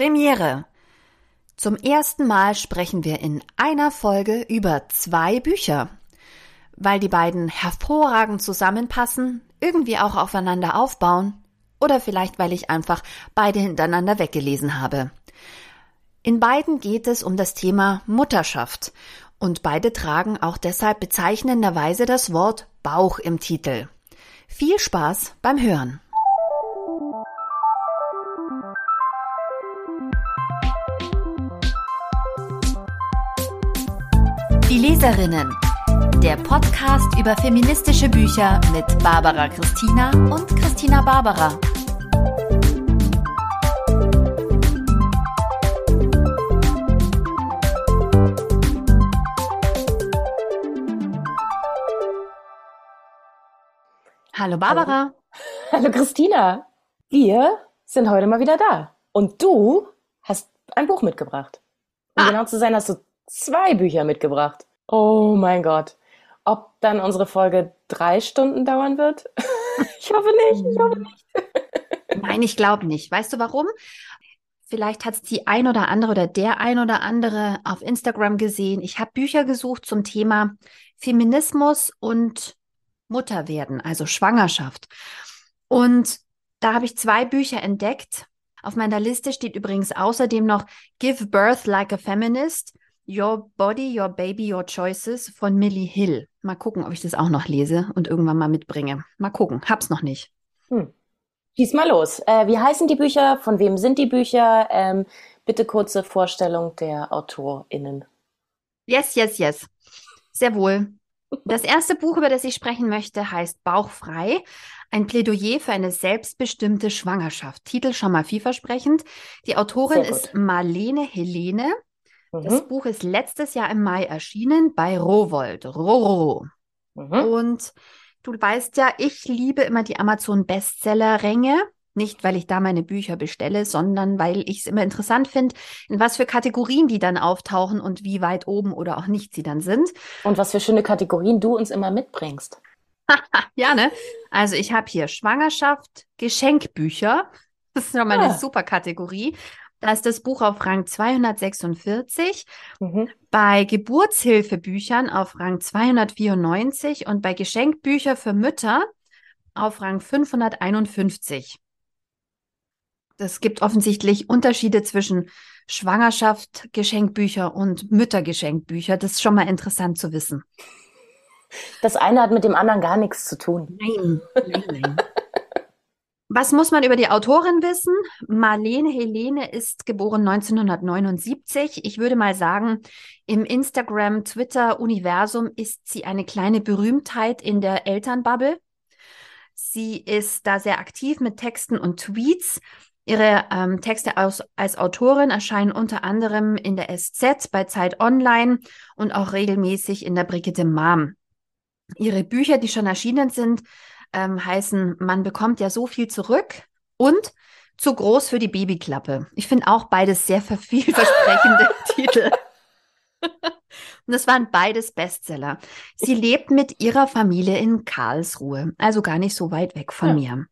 Premiere. Zum ersten Mal sprechen wir in einer Folge über zwei Bücher. Weil die beiden hervorragend zusammenpassen, irgendwie auch aufeinander aufbauen oder vielleicht weil ich einfach beide hintereinander weggelesen habe. In beiden geht es um das Thema Mutterschaft und beide tragen auch deshalb bezeichnenderweise das Wort Bauch im Titel. Viel Spaß beim Hören. Die Leserinnen. Der Podcast über feministische Bücher mit Barbara Christina und Christina Barbara. Hallo Barbara. Hallo. Hallo Christina. Wir sind heute mal wieder da. Und du hast ein Buch mitgebracht. Um ah. genau zu sein, hast du zwei Bücher mitgebracht. Oh mein Gott. Ob dann unsere Folge drei Stunden dauern wird? ich hoffe nicht. Ich hoffe nicht. Nein, ich glaube nicht. Weißt du warum? Vielleicht hat es die ein oder andere oder der ein oder andere auf Instagram gesehen. Ich habe Bücher gesucht zum Thema Feminismus und Mutterwerden, also Schwangerschaft. Und da habe ich zwei Bücher entdeckt. Auf meiner Liste steht übrigens außerdem noch Give Birth Like a Feminist Your Body, Your Baby, Your Choices von Millie Hill. Mal gucken, ob ich das auch noch lese und irgendwann mal mitbringe. Mal gucken, hab's noch nicht. Hm. Schieß mal los. Äh, wie heißen die Bücher? Von wem sind die Bücher? Ähm, bitte kurze Vorstellung der AutorInnen. Yes, yes, yes. Sehr wohl. Das erste Buch, über das ich sprechen möchte, heißt Bauchfrei. Ein Plädoyer für eine selbstbestimmte Schwangerschaft. Titel schon mal vielversprechend. Die Autorin ist Marlene Helene. Das mhm. Buch ist letztes Jahr im Mai erschienen bei Rowold, Roro. Mhm. Und du weißt ja, ich liebe immer die Amazon Bestseller-Ränge. Nicht, weil ich da meine Bücher bestelle, sondern weil ich es immer interessant finde, in was für Kategorien die dann auftauchen und wie weit oben oder auch nicht sie dann sind. Und was für schöne Kategorien du uns immer mitbringst. ja, ne? Also ich habe hier Schwangerschaft, Geschenkbücher. Das ist nochmal ah. eine super Kategorie. Da ist das Buch auf Rang 246, mhm. bei Geburtshilfebüchern auf Rang 294 und bei Geschenkbücher für Mütter auf Rang 551. Es gibt offensichtlich Unterschiede zwischen Schwangerschaft, Geschenkbücher und Müttergeschenkbücher. Das ist schon mal interessant zu wissen. Das eine hat mit dem anderen gar nichts zu tun. Nein, nein, nein. Was muss man über die Autorin wissen? Marlene Helene ist geboren 1979. Ich würde mal sagen, im Instagram, Twitter-Universum ist sie eine kleine Berühmtheit in der Elternbubble. Sie ist da sehr aktiv mit Texten und Tweets. Ihre ähm, Texte aus, als Autorin erscheinen unter anderem in der SZ, bei Zeit Online und auch regelmäßig in der Brigitte Mom. Ihre Bücher, die schon erschienen sind, ähm, heißen, man bekommt ja so viel zurück und zu groß für die Babyklappe. Ich finde auch beides sehr vielversprechende Titel. Und das waren beides Bestseller. Sie lebt mit ihrer Familie in Karlsruhe, also gar nicht so weit weg von ja. mir.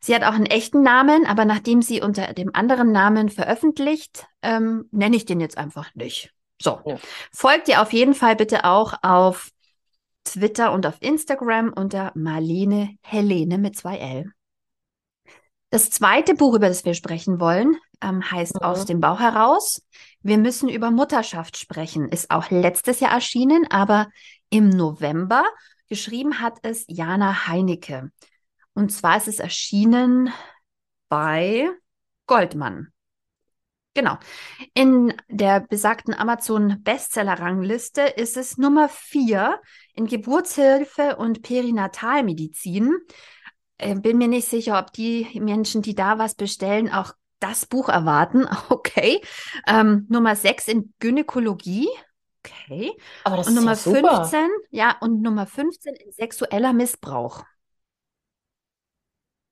Sie hat auch einen echten Namen, aber nachdem sie unter dem anderen Namen veröffentlicht, ähm, nenne ich den jetzt einfach nicht. So, ja. folgt ihr auf jeden Fall bitte auch auf Twitter und auf Instagram unter Marlene Helene mit zwei L. Das zweite Buch, über das wir sprechen wollen, ähm, heißt mhm. Aus dem Bauch heraus. Wir müssen über Mutterschaft sprechen. Ist auch letztes Jahr erschienen, aber im November. Geschrieben hat es Jana Heinecke. Und zwar ist es erschienen bei Goldmann. Genau. In der besagten Amazon Bestseller-Rangliste ist es Nummer vier in Geburtshilfe und Perinatalmedizin. Äh, bin mir nicht sicher, ob die Menschen, die da was bestellen, auch das Buch erwarten. Okay. Ähm, Nummer sechs in Gynäkologie. Okay. Aber das und ist Nummer ja 15, ja, und Nummer 15 in sexueller Missbrauch.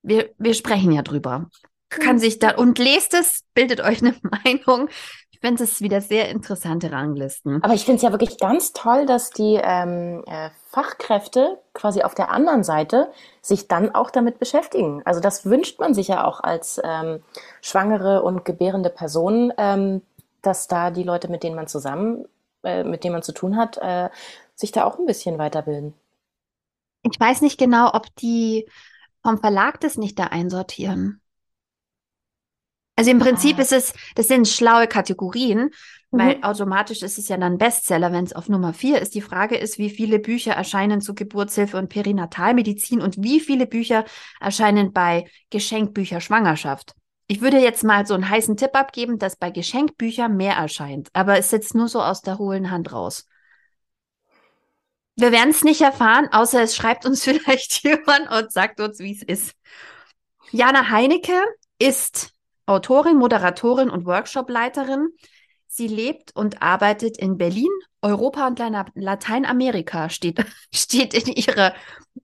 Wir, wir sprechen ja drüber kann sich da und lest es, bildet euch eine Meinung. Ich Ich finde es wieder sehr interessante Ranglisten. Aber ich finde es ja wirklich ganz toll, dass die ähm, äh, Fachkräfte quasi auf der anderen Seite sich dann auch damit beschäftigen. Also das wünscht man sich ja auch als ähm, schwangere und gebärende Person, ähm, dass da die Leute, mit denen man zusammen, äh, mit denen man zu tun hat, äh, sich da auch ein bisschen weiterbilden. Ich weiß nicht genau, ob die vom Verlag das nicht da einsortieren. Also im Prinzip ah. ist es, das sind schlaue Kategorien, weil mhm. automatisch ist es ja dann Bestseller, wenn es auf Nummer vier ist. Die Frage ist, wie viele Bücher erscheinen zu Geburtshilfe und Perinatalmedizin und wie viele Bücher erscheinen bei Geschenkbücher Schwangerschaft. Ich würde jetzt mal so einen heißen Tipp abgeben, dass bei Geschenkbüchern mehr erscheint, aber es sitzt nur so aus der hohlen Hand raus. Wir werden es nicht erfahren, außer es schreibt uns vielleicht jemand und sagt uns, wie es ist. Jana Heinecke ist Autorin, Moderatorin und Workshopleiterin. Sie lebt und arbeitet in Berlin, Europa und Lateinamerika, steht, steht in ihrer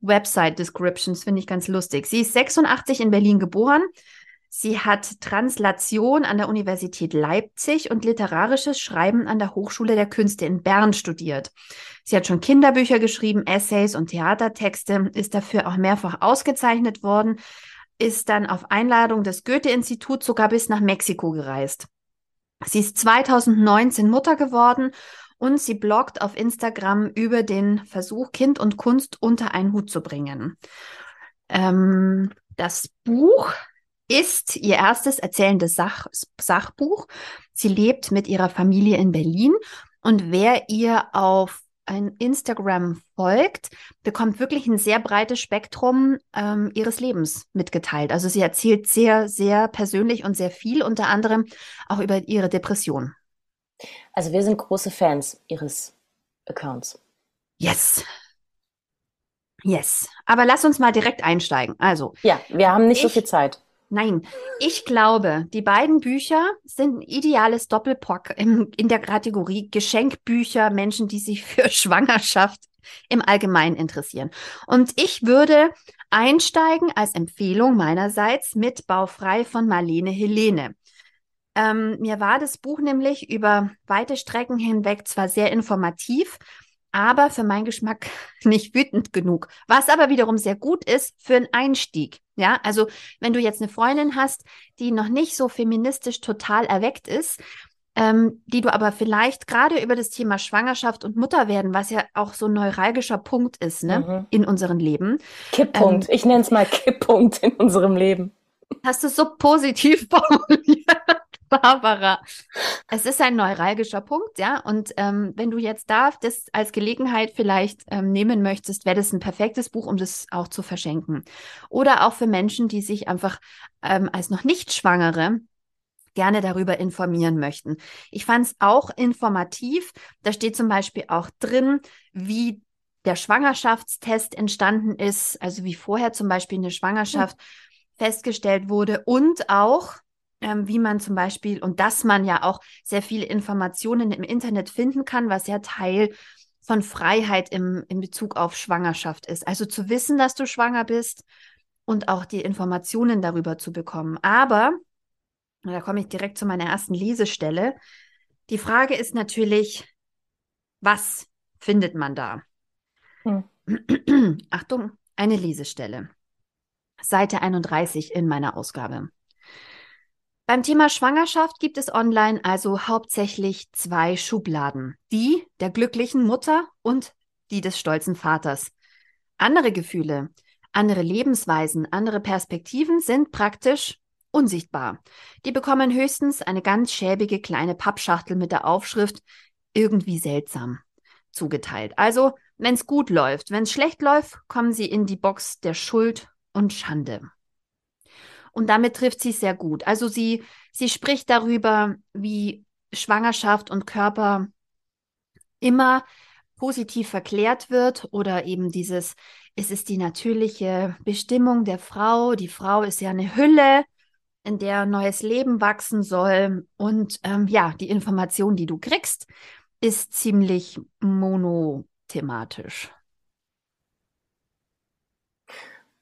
Website-Descriptions, finde ich ganz lustig. Sie ist 86 in Berlin geboren. Sie hat Translation an der Universität Leipzig und literarisches Schreiben an der Hochschule der Künste in Bern studiert. Sie hat schon Kinderbücher geschrieben, Essays und Theatertexte, ist dafür auch mehrfach ausgezeichnet worden ist dann auf Einladung des Goethe-Instituts sogar bis nach Mexiko gereist. Sie ist 2019 Mutter geworden und sie bloggt auf Instagram über den Versuch, Kind und Kunst unter einen Hut zu bringen. Ähm, das Buch ist ihr erstes erzählendes Sach Sachbuch. Sie lebt mit ihrer Familie in Berlin und wer ihr auf ein Instagram folgt, bekommt wirklich ein sehr breites Spektrum ähm, ihres Lebens mitgeteilt. Also sie erzählt sehr, sehr persönlich und sehr viel, unter anderem auch über ihre Depression. Also wir sind große Fans ihres Accounts. Yes. Yes. Aber lass uns mal direkt einsteigen. Also. Ja, wir haben nicht ich, so viel Zeit. Nein, ich glaube, die beiden Bücher sind ein ideales Doppelpock in, in der Kategorie Geschenkbücher, Menschen, die sich für Schwangerschaft im Allgemeinen interessieren. Und ich würde einsteigen als Empfehlung meinerseits mit Baufrei von Marlene Helene. Ähm, mir war das Buch nämlich über weite Strecken hinweg zwar sehr informativ, aber für meinen Geschmack nicht wütend genug. Was aber wiederum sehr gut ist für einen Einstieg. Ja, also wenn du jetzt eine Freundin hast, die noch nicht so feministisch total erweckt ist, ähm, die du aber vielleicht gerade über das Thema Schwangerschaft und Mutterwerden, was ja auch so ein neuralgischer Punkt ist, ne, mhm. in unserem Leben. Kipppunkt. Ähm, ich nenne es mal Kipppunkt in unserem Leben. Hast du so positiv formuliert? Barbara. Es ist ein neuralgischer Punkt, ja. Und ähm, wenn du jetzt da das als Gelegenheit vielleicht ähm, nehmen möchtest, wäre das ein perfektes Buch, um das auch zu verschenken. Oder auch für Menschen, die sich einfach ähm, als noch nicht Schwangere gerne darüber informieren möchten. Ich fand es auch informativ. Da steht zum Beispiel auch drin, wie der Schwangerschaftstest entstanden ist, also wie vorher zum Beispiel eine Schwangerschaft hm. festgestellt wurde und auch ähm, wie man zum Beispiel und dass man ja auch sehr viele Informationen im Internet finden kann, was ja Teil von Freiheit im, in Bezug auf Schwangerschaft ist. Also zu wissen, dass du schwanger bist und auch die Informationen darüber zu bekommen. Aber, da komme ich direkt zu meiner ersten Lesestelle, die Frage ist natürlich, was findet man da? Hm. Achtung, eine Lesestelle. Seite 31 in meiner Ausgabe. Beim Thema Schwangerschaft gibt es online also hauptsächlich zwei Schubladen. Die der glücklichen Mutter und die des stolzen Vaters. Andere Gefühle, andere Lebensweisen, andere Perspektiven sind praktisch unsichtbar. Die bekommen höchstens eine ganz schäbige kleine Pappschachtel mit der Aufschrift irgendwie seltsam zugeteilt. Also, wenn es gut läuft, wenn es schlecht läuft, kommen sie in die Box der Schuld und Schande. Und damit trifft sie sehr gut. Also sie, sie spricht darüber, wie Schwangerschaft und Körper immer positiv verklärt wird oder eben dieses, es ist die natürliche Bestimmung der Frau. Die Frau ist ja eine Hülle, in der neues Leben wachsen soll. Und ähm, ja, die Information, die du kriegst, ist ziemlich monothematisch.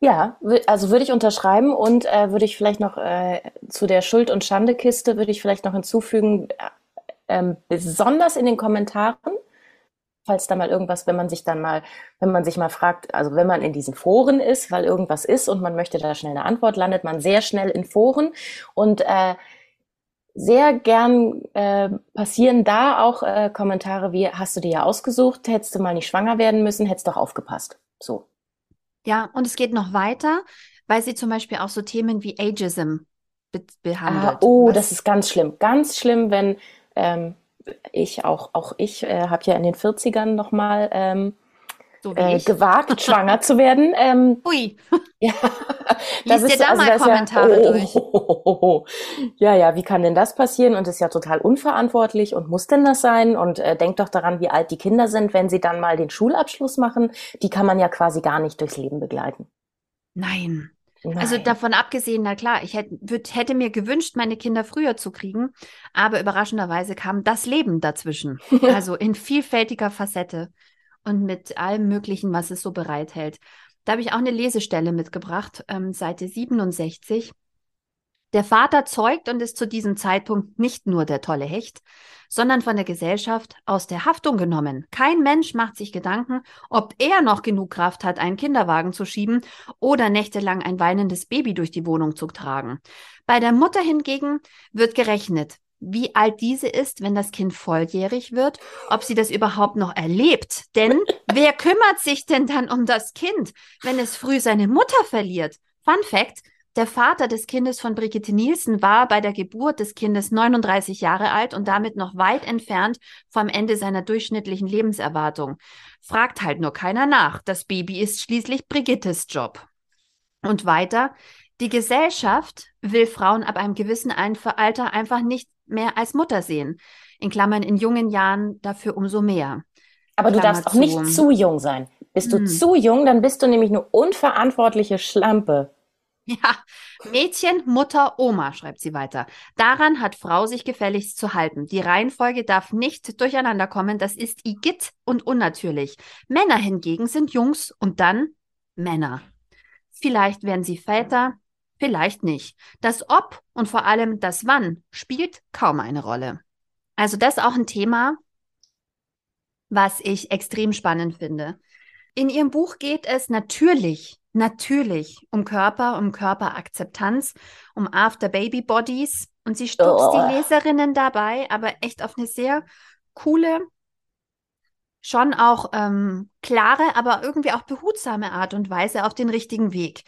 Ja, also würde ich unterschreiben und äh, würde ich vielleicht noch äh, zu der Schuld- und Schande-Kiste würde ich vielleicht noch hinzufügen, ähm, besonders in den Kommentaren, falls da mal irgendwas, wenn man sich dann mal, wenn man sich mal fragt, also wenn man in diesen Foren ist, weil irgendwas ist und man möchte da schnell eine Antwort, landet man sehr schnell in Foren und äh, sehr gern äh, passieren da auch äh, Kommentare wie, hast du dir ja ausgesucht, hättest du mal nicht schwanger werden müssen, hättest doch aufgepasst. So. Ja, und es geht noch weiter, weil sie zum Beispiel auch so Themen wie Ageism be behandelt. Ah, oh, Was? das ist ganz schlimm. Ganz schlimm, wenn ähm, ich auch, auch ich äh, habe ja in den 40ern nochmal ähm, so äh, gewagt, schwanger zu werden. Ähm, Ui. Ja, Lies dir da also mal Kommentare ja, oh, durch. Oh, oh, oh, ja, ja, wie kann denn das passieren? Und ist ja total unverantwortlich und muss denn das sein? Und äh, denk doch daran, wie alt die Kinder sind, wenn sie dann mal den Schulabschluss machen. Die kann man ja quasi gar nicht durchs Leben begleiten. Nein. Also Nein. Also davon abgesehen, na klar, ich hätte, würd, hätte mir gewünscht, meine Kinder früher zu kriegen, aber überraschenderweise kam das Leben dazwischen. also in vielfältiger Facette und mit allem Möglichen, was es so bereithält. Da habe ich auch eine Lesestelle mitgebracht, ähm, Seite 67. Der Vater zeugt und ist zu diesem Zeitpunkt nicht nur der tolle Hecht, sondern von der Gesellschaft aus der Haftung genommen. Kein Mensch macht sich Gedanken, ob er noch genug Kraft hat, einen Kinderwagen zu schieben oder nächtelang ein weinendes Baby durch die Wohnung zu tragen. Bei der Mutter hingegen wird gerechnet, wie alt diese ist, wenn das Kind volljährig wird, ob sie das überhaupt noch erlebt. Denn wer kümmert sich denn dann um das Kind, wenn es früh seine Mutter verliert? Fun Fact, der Vater des Kindes von Brigitte Nielsen war bei der Geburt des Kindes 39 Jahre alt und damit noch weit entfernt vom Ende seiner durchschnittlichen Lebenserwartung. Fragt halt nur keiner nach. Das Baby ist schließlich Brigittes Job. Und weiter, die Gesellschaft will Frauen ab einem gewissen Alter einfach nicht mehr als Mutter sehen. In Klammern in jungen Jahren dafür umso mehr. Aber du darfst auch nicht zu jung sein. Bist du hm. zu jung, dann bist du nämlich eine unverantwortliche Schlampe. Ja, Mädchen, Mutter, Oma, schreibt sie weiter. Daran hat Frau sich gefälligst zu halten. Die Reihenfolge darf nicht durcheinander kommen. Das ist igitt und unnatürlich. Männer hingegen sind Jungs und dann Männer. Vielleicht werden sie Väter, vielleicht nicht. Das Ob und vor allem das Wann spielt kaum eine Rolle. Also das ist auch ein Thema, was ich extrem spannend finde. In ihrem Buch geht es natürlich natürlich um Körper, um Körperakzeptanz, um After-Baby-Bodies. Und sie stupst oh. die Leserinnen dabei, aber echt auf eine sehr coole, schon auch ähm, klare, aber irgendwie auch behutsame Art und Weise auf den richtigen Weg.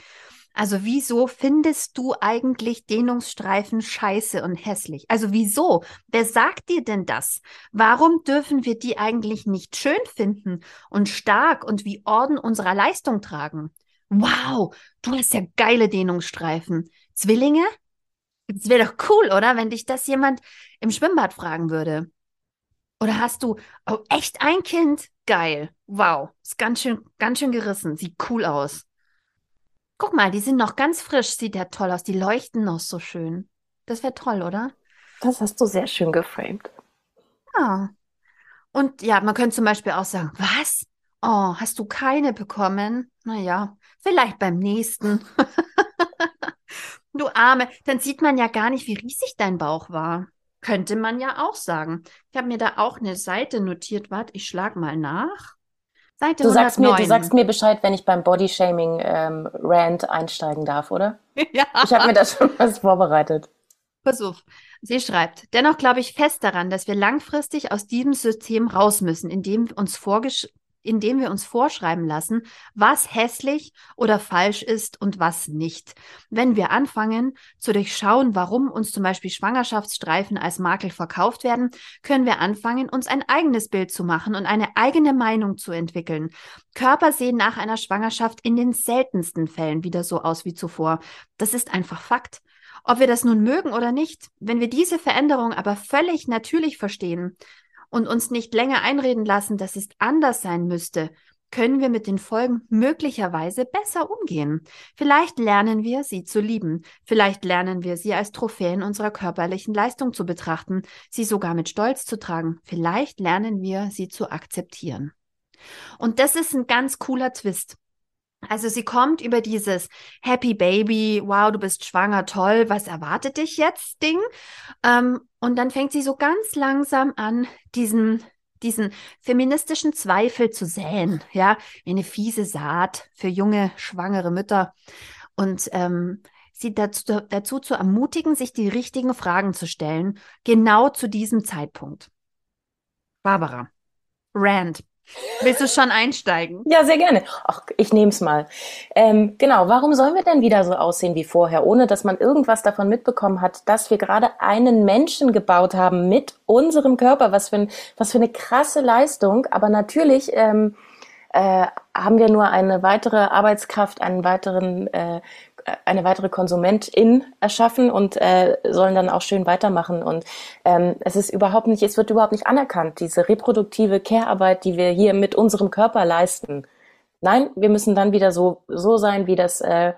Also wieso findest du eigentlich Dehnungsstreifen scheiße und hässlich? Also wieso? Wer sagt dir denn das? Warum dürfen wir die eigentlich nicht schön finden und stark und wie Orden unserer Leistung tragen? Wow, du hast ja geile Dehnungsstreifen. Zwillinge? Es wäre doch cool, oder? Wenn dich das jemand im Schwimmbad fragen würde. Oder hast du, oh, echt ein Kind? Geil. Wow. Ist ganz schön, ganz schön gerissen. Sieht cool aus. Guck mal, die sind noch ganz frisch. Sieht ja toll aus. Die leuchten noch so schön. Das wäre toll, oder? Das hast du sehr schön geframed. Ja. Und ja, man könnte zum Beispiel auch sagen, was? Oh, hast du keine bekommen? Naja, Vielleicht beim nächsten. du Arme, dann sieht man ja gar nicht, wie riesig dein Bauch war. Könnte man ja auch sagen. Ich habe mir da auch eine Seite notiert. Warte, ich schlage mal nach. Seite du 109. sagst mir, du sagst mir Bescheid, wenn ich beim Bodyshaming ähm, Rant einsteigen darf, oder? ja. Ich habe mir da schon was vorbereitet. Pass auf. Sie schreibt, dennoch glaube ich fest daran, dass wir langfristig aus diesem System raus müssen, in dem uns vorgesch indem wir uns vorschreiben lassen, was hässlich oder falsch ist und was nicht. Wenn wir anfangen zu durchschauen, warum uns zum Beispiel Schwangerschaftsstreifen als Makel verkauft werden, können wir anfangen, uns ein eigenes Bild zu machen und eine eigene Meinung zu entwickeln. Körper sehen nach einer Schwangerschaft in den seltensten Fällen wieder so aus wie zuvor. Das ist einfach Fakt. Ob wir das nun mögen oder nicht, wenn wir diese Veränderung aber völlig natürlich verstehen, und uns nicht länger einreden lassen, dass es anders sein müsste, können wir mit den Folgen möglicherweise besser umgehen. Vielleicht lernen wir, sie zu lieben. Vielleicht lernen wir, sie als Trophäen unserer körperlichen Leistung zu betrachten, sie sogar mit Stolz zu tragen. Vielleicht lernen wir, sie zu akzeptieren. Und das ist ein ganz cooler Twist. Also sie kommt über dieses Happy Baby, wow, du bist schwanger, toll, was erwartet dich jetzt, Ding. Ähm, und dann fängt sie so ganz langsam an, diesen, diesen feministischen Zweifel zu säen, ja, wie eine fiese Saat für junge, schwangere Mütter. Und ähm, sie dazu, dazu zu ermutigen, sich die richtigen Fragen zu stellen, genau zu diesem Zeitpunkt. Barbara, Rand, Willst du schon einsteigen? Ja, sehr gerne. Ach, ich nehme es mal. Ähm, genau, warum sollen wir denn wieder so aussehen wie vorher, ohne dass man irgendwas davon mitbekommen hat, dass wir gerade einen Menschen gebaut haben mit unserem Körper? Was für, ein, was für eine krasse Leistung. Aber natürlich ähm, äh, haben wir nur eine weitere Arbeitskraft, einen weiteren äh, eine weitere Konsumentin erschaffen und äh, sollen dann auch schön weitermachen. Und ähm, es ist überhaupt nicht, es wird überhaupt nicht anerkannt, diese reproduktive Care-Arbeit, die wir hier mit unserem Körper leisten. Nein, wir müssen dann wieder so, so sein wie das äh,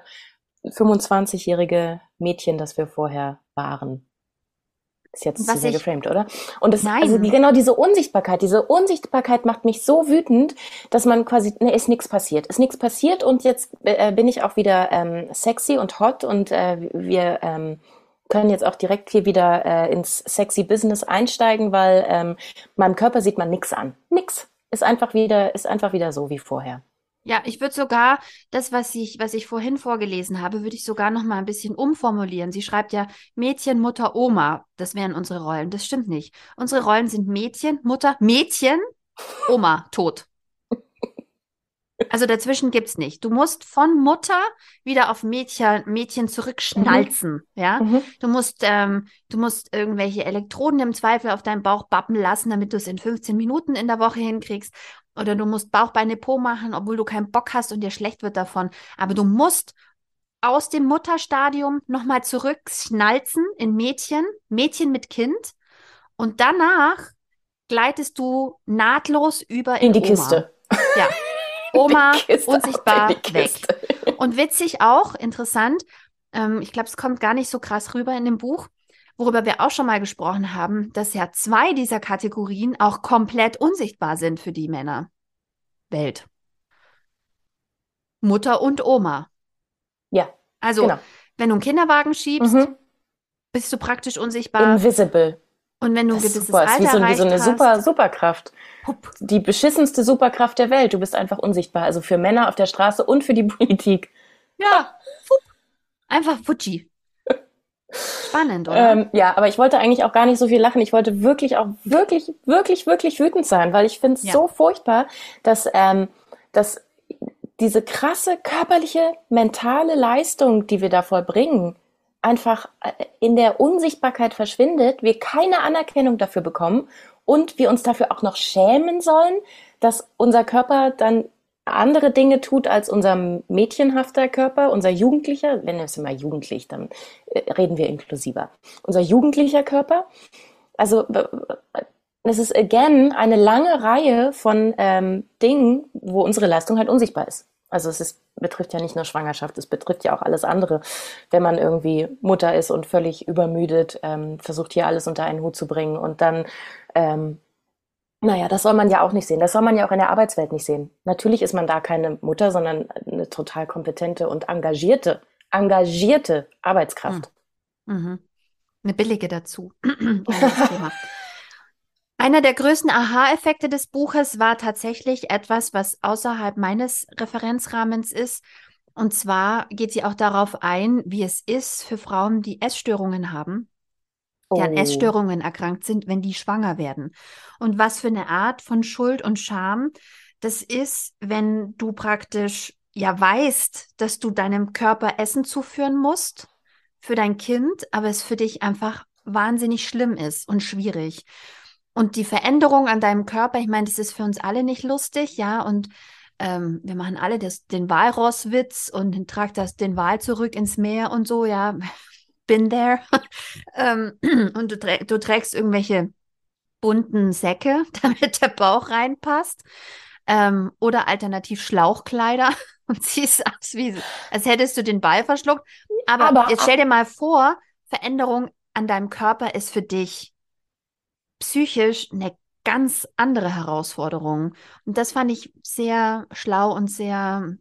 25-jährige Mädchen, das wir vorher waren. Ist jetzt zu sehr geframed, oder? Und das, Nein. also die, genau diese Unsichtbarkeit, diese Unsichtbarkeit macht mich so wütend, dass man quasi, ne, ist nichts passiert, ist nichts passiert und jetzt äh, bin ich auch wieder ähm, sexy und hot und äh, wir ähm, können jetzt auch direkt hier wieder äh, ins sexy Business einsteigen, weil ähm, meinem Körper sieht man nichts an, nix, ist einfach wieder, ist einfach wieder so wie vorher. Ja, ich würde sogar das, was ich, was ich vorhin vorgelesen habe, würde ich sogar noch mal ein bisschen umformulieren. Sie schreibt ja Mädchen, Mutter, Oma. Das wären unsere Rollen. Das stimmt nicht. Unsere Rollen sind Mädchen, Mutter, Mädchen, Oma, tot. Also dazwischen gibt's nicht. Du musst von Mutter wieder auf Mädchen, Mädchen zurückschnalzen. Mhm. Ja, mhm. du musst, ähm, du musst irgendwelche Elektroden im Zweifel auf deinen Bauch bappen lassen, damit du es in 15 Minuten in der Woche hinkriegst. Oder du musst Bauchbeine Po machen, obwohl du keinen Bock hast und dir schlecht wird davon. Aber du musst aus dem Mutterstadium nochmal zurückschnalzen in Mädchen, Mädchen mit Kind. Und danach gleitest du nahtlos über in, in die Oma. Kiste. Ja. Oma unsichtbar weg. Und witzig auch, interessant, ähm, ich glaube, es kommt gar nicht so krass rüber in dem Buch, worüber wir auch schon mal gesprochen haben, dass ja zwei dieser Kategorien auch komplett unsichtbar sind für die Männer. Welt. Mutter und Oma. Ja. Also, genau. wenn du einen Kinderwagen schiebst, mhm. bist du praktisch unsichtbar. Invisible. Und wenn du ein gewisses super. Alter ist wie so, wie so eine hast, super Superkraft. Hup. Die beschissenste Superkraft der Welt. Du bist einfach unsichtbar. Also für Männer auf der Straße und für die Politik. Ja. Einfach Fuji. Spannend, oder? Ähm, ja, aber ich wollte eigentlich auch gar nicht so viel lachen. Ich wollte wirklich auch wirklich, wirklich, wirklich wütend sein, weil ich finde es ja. so furchtbar, dass, ähm, dass diese krasse körperliche, mentale Leistung, die wir da vollbringen, einfach äh, in der Unsichtbarkeit verschwindet, wir keine Anerkennung dafür bekommen und wir uns dafür auch noch schämen sollen, dass unser Körper dann andere Dinge tut als unser mädchenhafter Körper, unser jugendlicher, wenn wir es immer jugendlich, dann äh, reden wir inklusiver. Unser jugendlicher Körper. Also es ist again eine lange Reihe von ähm, Dingen, wo unsere Leistung halt unsichtbar ist. Also es ist, betrifft ja nicht nur Schwangerschaft, es betrifft ja auch alles andere. Wenn man irgendwie Mutter ist und völlig übermüdet, ähm, versucht hier alles unter einen Hut zu bringen und dann ähm, naja, das soll man ja auch nicht sehen. Das soll man ja auch in der Arbeitswelt nicht sehen. Natürlich ist man da keine Mutter, sondern eine total kompetente und engagierte, engagierte Arbeitskraft. Hm. Mhm. Eine billige dazu. Einer der größten Aha-Effekte des Buches war tatsächlich etwas, was außerhalb meines Referenzrahmens ist. Und zwar geht sie auch darauf ein, wie es ist für Frauen, die Essstörungen haben die an oh. Essstörungen erkrankt sind, wenn die schwanger werden. Und was für eine Art von Schuld und Scham das ist, wenn du praktisch ja weißt, dass du deinem Körper Essen zuführen musst für dein Kind, aber es für dich einfach wahnsinnig schlimm ist und schwierig. Und die Veränderung an deinem Körper, ich meine, das ist für uns alle nicht lustig, ja, und ähm, wir machen alle das, den Walrosswitz und tragt das den Wal zurück ins Meer und so, ja, been there. ähm, und du, trä du, trägst irgendwelche bunten Säcke, damit der Bauch reinpasst. Ähm, oder alternativ Schlauchkleider und siehst aus wie, als hättest du den Ball verschluckt. Aber, Aber jetzt stell dir mal vor, Veränderung an deinem Körper ist für dich psychisch eine ganz andere Herausforderung. Und das fand ich sehr schlau und sehr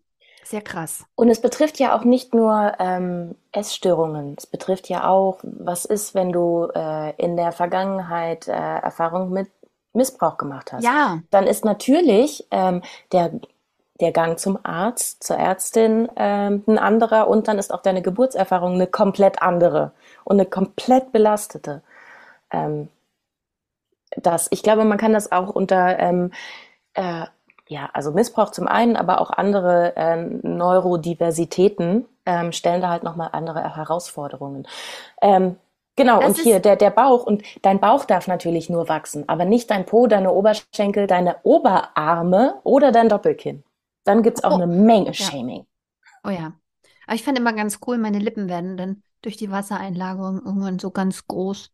Sehr krass. Und es betrifft ja auch nicht nur ähm, Essstörungen. Es betrifft ja auch, was ist, wenn du äh, in der Vergangenheit äh, Erfahrung mit Missbrauch gemacht hast. Ja. Dann ist natürlich ähm, der, der Gang zum Arzt, zur Ärztin ähm, ein anderer und dann ist auch deine Geburtserfahrung eine komplett andere und eine komplett belastete. Ähm, das, ich glaube, man kann das auch unter ähm, äh, ja, also Missbrauch zum einen, aber auch andere äh, Neurodiversitäten ähm, stellen da halt nochmal andere Herausforderungen. Ähm, genau, das und hier der, der Bauch und dein Bauch darf natürlich nur wachsen, aber nicht dein Po, deine Oberschenkel, deine Oberarme oder dein Doppelkinn. Dann gibt's auch oh. eine Menge Shaming. Oh ja. Aber ich fand immer ganz cool, meine Lippen werden dann durch die Wassereinlagerung irgendwann so ganz groß.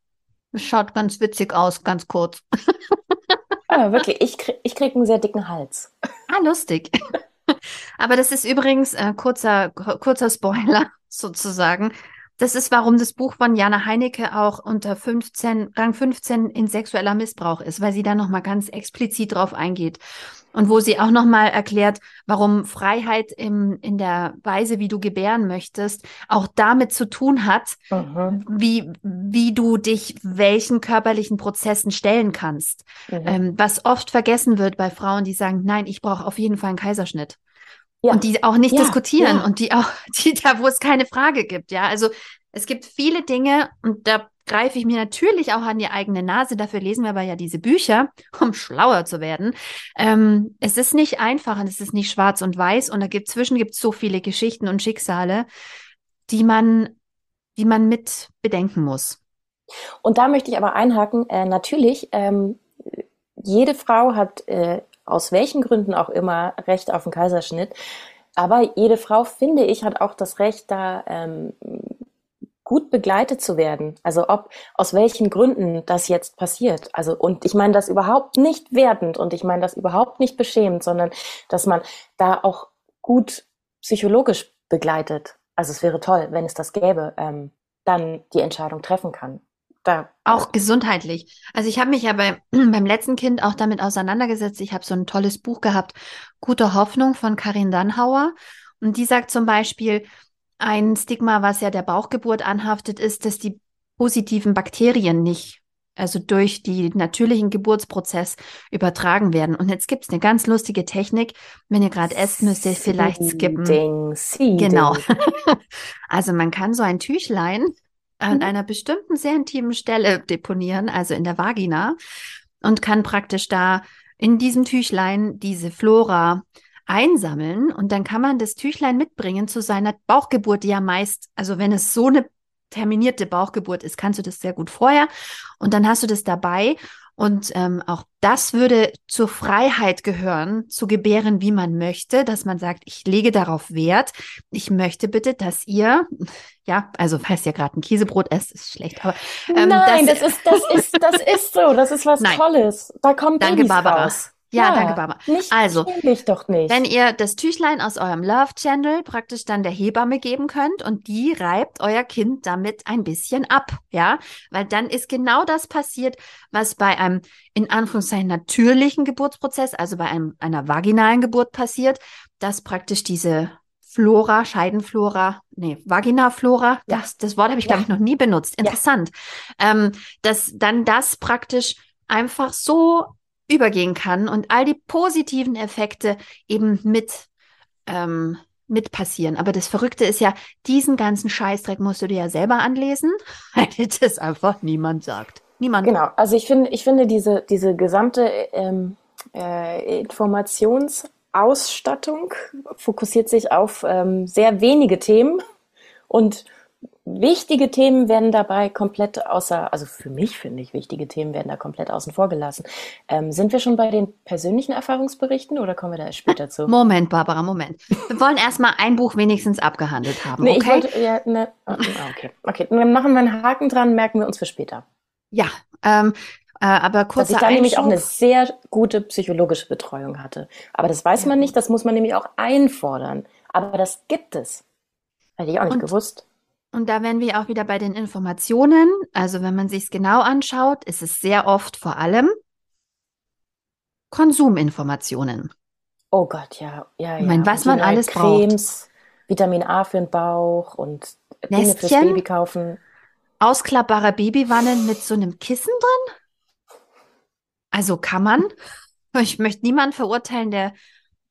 Es schaut ganz witzig aus, ganz kurz. Ah, wirklich, ich, krieg, ich krieg einen sehr dicken Hals. Ah, lustig. Aber das ist übrigens äh, kurzer, kurzer Spoiler sozusagen. Das ist, warum das Buch von Jana Heinecke auch unter 15, Rang 15 in sexueller Missbrauch ist, weil sie da nochmal ganz explizit drauf eingeht. Und wo sie auch nochmal erklärt, warum Freiheit im, in der Weise, wie du gebären möchtest, auch damit zu tun hat, mhm. wie, wie du dich welchen körperlichen Prozessen stellen kannst. Mhm. Ähm, was oft vergessen wird bei Frauen, die sagen, nein, ich brauche auf jeden Fall einen Kaiserschnitt. Ja. Und die auch nicht ja, diskutieren ja. und die auch, die da, wo es keine Frage gibt, ja. Also es gibt viele Dinge und da greife ich mir natürlich auch an die eigene Nase. Dafür lesen wir aber ja diese Bücher, um schlauer zu werden. Ähm, es ist nicht einfach und es ist nicht schwarz und weiß und da gibt zwischen gibt es so viele Geschichten und Schicksale, die man, die man mit bedenken muss. Und da möchte ich aber einhaken. Äh, natürlich, ähm, jede Frau hat äh, aus welchen Gründen auch immer Recht auf einen Kaiserschnitt. Aber jede Frau, finde ich, hat auch das Recht, da ähm, gut begleitet zu werden. Also ob aus welchen Gründen das jetzt passiert. Also und ich meine das überhaupt nicht wertend und ich meine das überhaupt nicht beschämend, sondern dass man da auch gut psychologisch begleitet. Also es wäre toll, wenn es das gäbe, ähm, dann die Entscheidung treffen kann da. Auch gesundheitlich. Also ich habe mich ja bei, beim letzten Kind auch damit auseinandergesetzt. Ich habe so ein tolles Buch gehabt, Gute Hoffnung von Karin Dannhauer. Und die sagt zum Beispiel, ein Stigma, was ja der Bauchgeburt anhaftet, ist, dass die positiven Bakterien nicht, also durch die natürlichen Geburtsprozess übertragen werden. Und jetzt gibt es eine ganz lustige Technik. Wenn ihr gerade esst, müsst ihr vielleicht skippen. Seeding. Genau. also man kann so ein Tüchlein an mhm. einer bestimmten sehr intimen Stelle deponieren, also in der Vagina, und kann praktisch da in diesem Tüchlein diese Flora einsammeln. Und dann kann man das Tüchlein mitbringen zu seiner Bauchgeburt, die ja meist, also wenn es so eine terminierte Bauchgeburt ist, kannst du das sehr gut vorher. Und dann hast du das dabei und ähm, auch das würde zur Freiheit gehören, zu gebären, wie man möchte, dass man sagt, ich lege darauf Wert. Ich möchte bitte, dass ihr, ja, also falls ihr gerade ein Käsebrot esst, ist schlecht, aber ähm, nein, das, das, ist, das ist, das ist so, das ist was nein. Tolles. Da kommt Danke, Babys Barbara. Raus. Ja, ja, danke, Barbara. Nicht also, nicht. wenn ihr das Tüchlein aus eurem Love Channel praktisch dann der Hebamme geben könnt und die reibt euer Kind damit ein bisschen ab, ja, weil dann ist genau das passiert, was bei einem in Anführungszeichen natürlichen Geburtsprozess, also bei einem, einer vaginalen Geburt passiert, dass praktisch diese Flora, Scheidenflora, nee, Vaginaflora, ja. das, das Wort habe ich, ja. glaube ich, noch nie benutzt. Interessant. Ähm, dass dann das praktisch einfach so übergehen kann und all die positiven Effekte eben mit, ähm, mit passieren. Aber das Verrückte ist ja, diesen ganzen Scheißdreck musst du dir ja selber anlesen, weil das einfach niemand sagt. Niemand. Genau, also ich finde, ich finde diese, diese gesamte ähm, äh, Informationsausstattung fokussiert sich auf ähm, sehr wenige Themen und wichtige Themen werden dabei komplett außer, also für mich finde ich, wichtige Themen werden da komplett außen vor gelassen. Ähm, sind wir schon bei den persönlichen Erfahrungsberichten oder kommen wir da erst später zu? Moment, Barbara, Moment. Wir wollen erstmal ein Buch wenigstens abgehandelt haben, nee, okay? Wollte, ja, ne, ah, ah, okay. Okay, dann machen wir einen Haken dran, merken wir uns für später. Ja, ähm, äh, aber kurz. Dass ich da nämlich auch eine sehr gute psychologische Betreuung hatte. Aber das weiß man nicht, das muss man nämlich auch einfordern. Aber das gibt es. Hätte ich auch nicht Und gewusst. Und da wären wir auch wieder bei den Informationen. Also wenn man sich es genau anschaut, ist es sehr oft vor allem Konsuminformationen. Oh Gott, ja, ja, Ich meine, ja. was man alles braucht. Cremes, Vitamin A für den Bauch und Dinge fürs Nestchen? Baby kaufen. Ausklappbare Babywannen mit so einem Kissen drin? Also kann man. Ich möchte niemanden verurteilen, der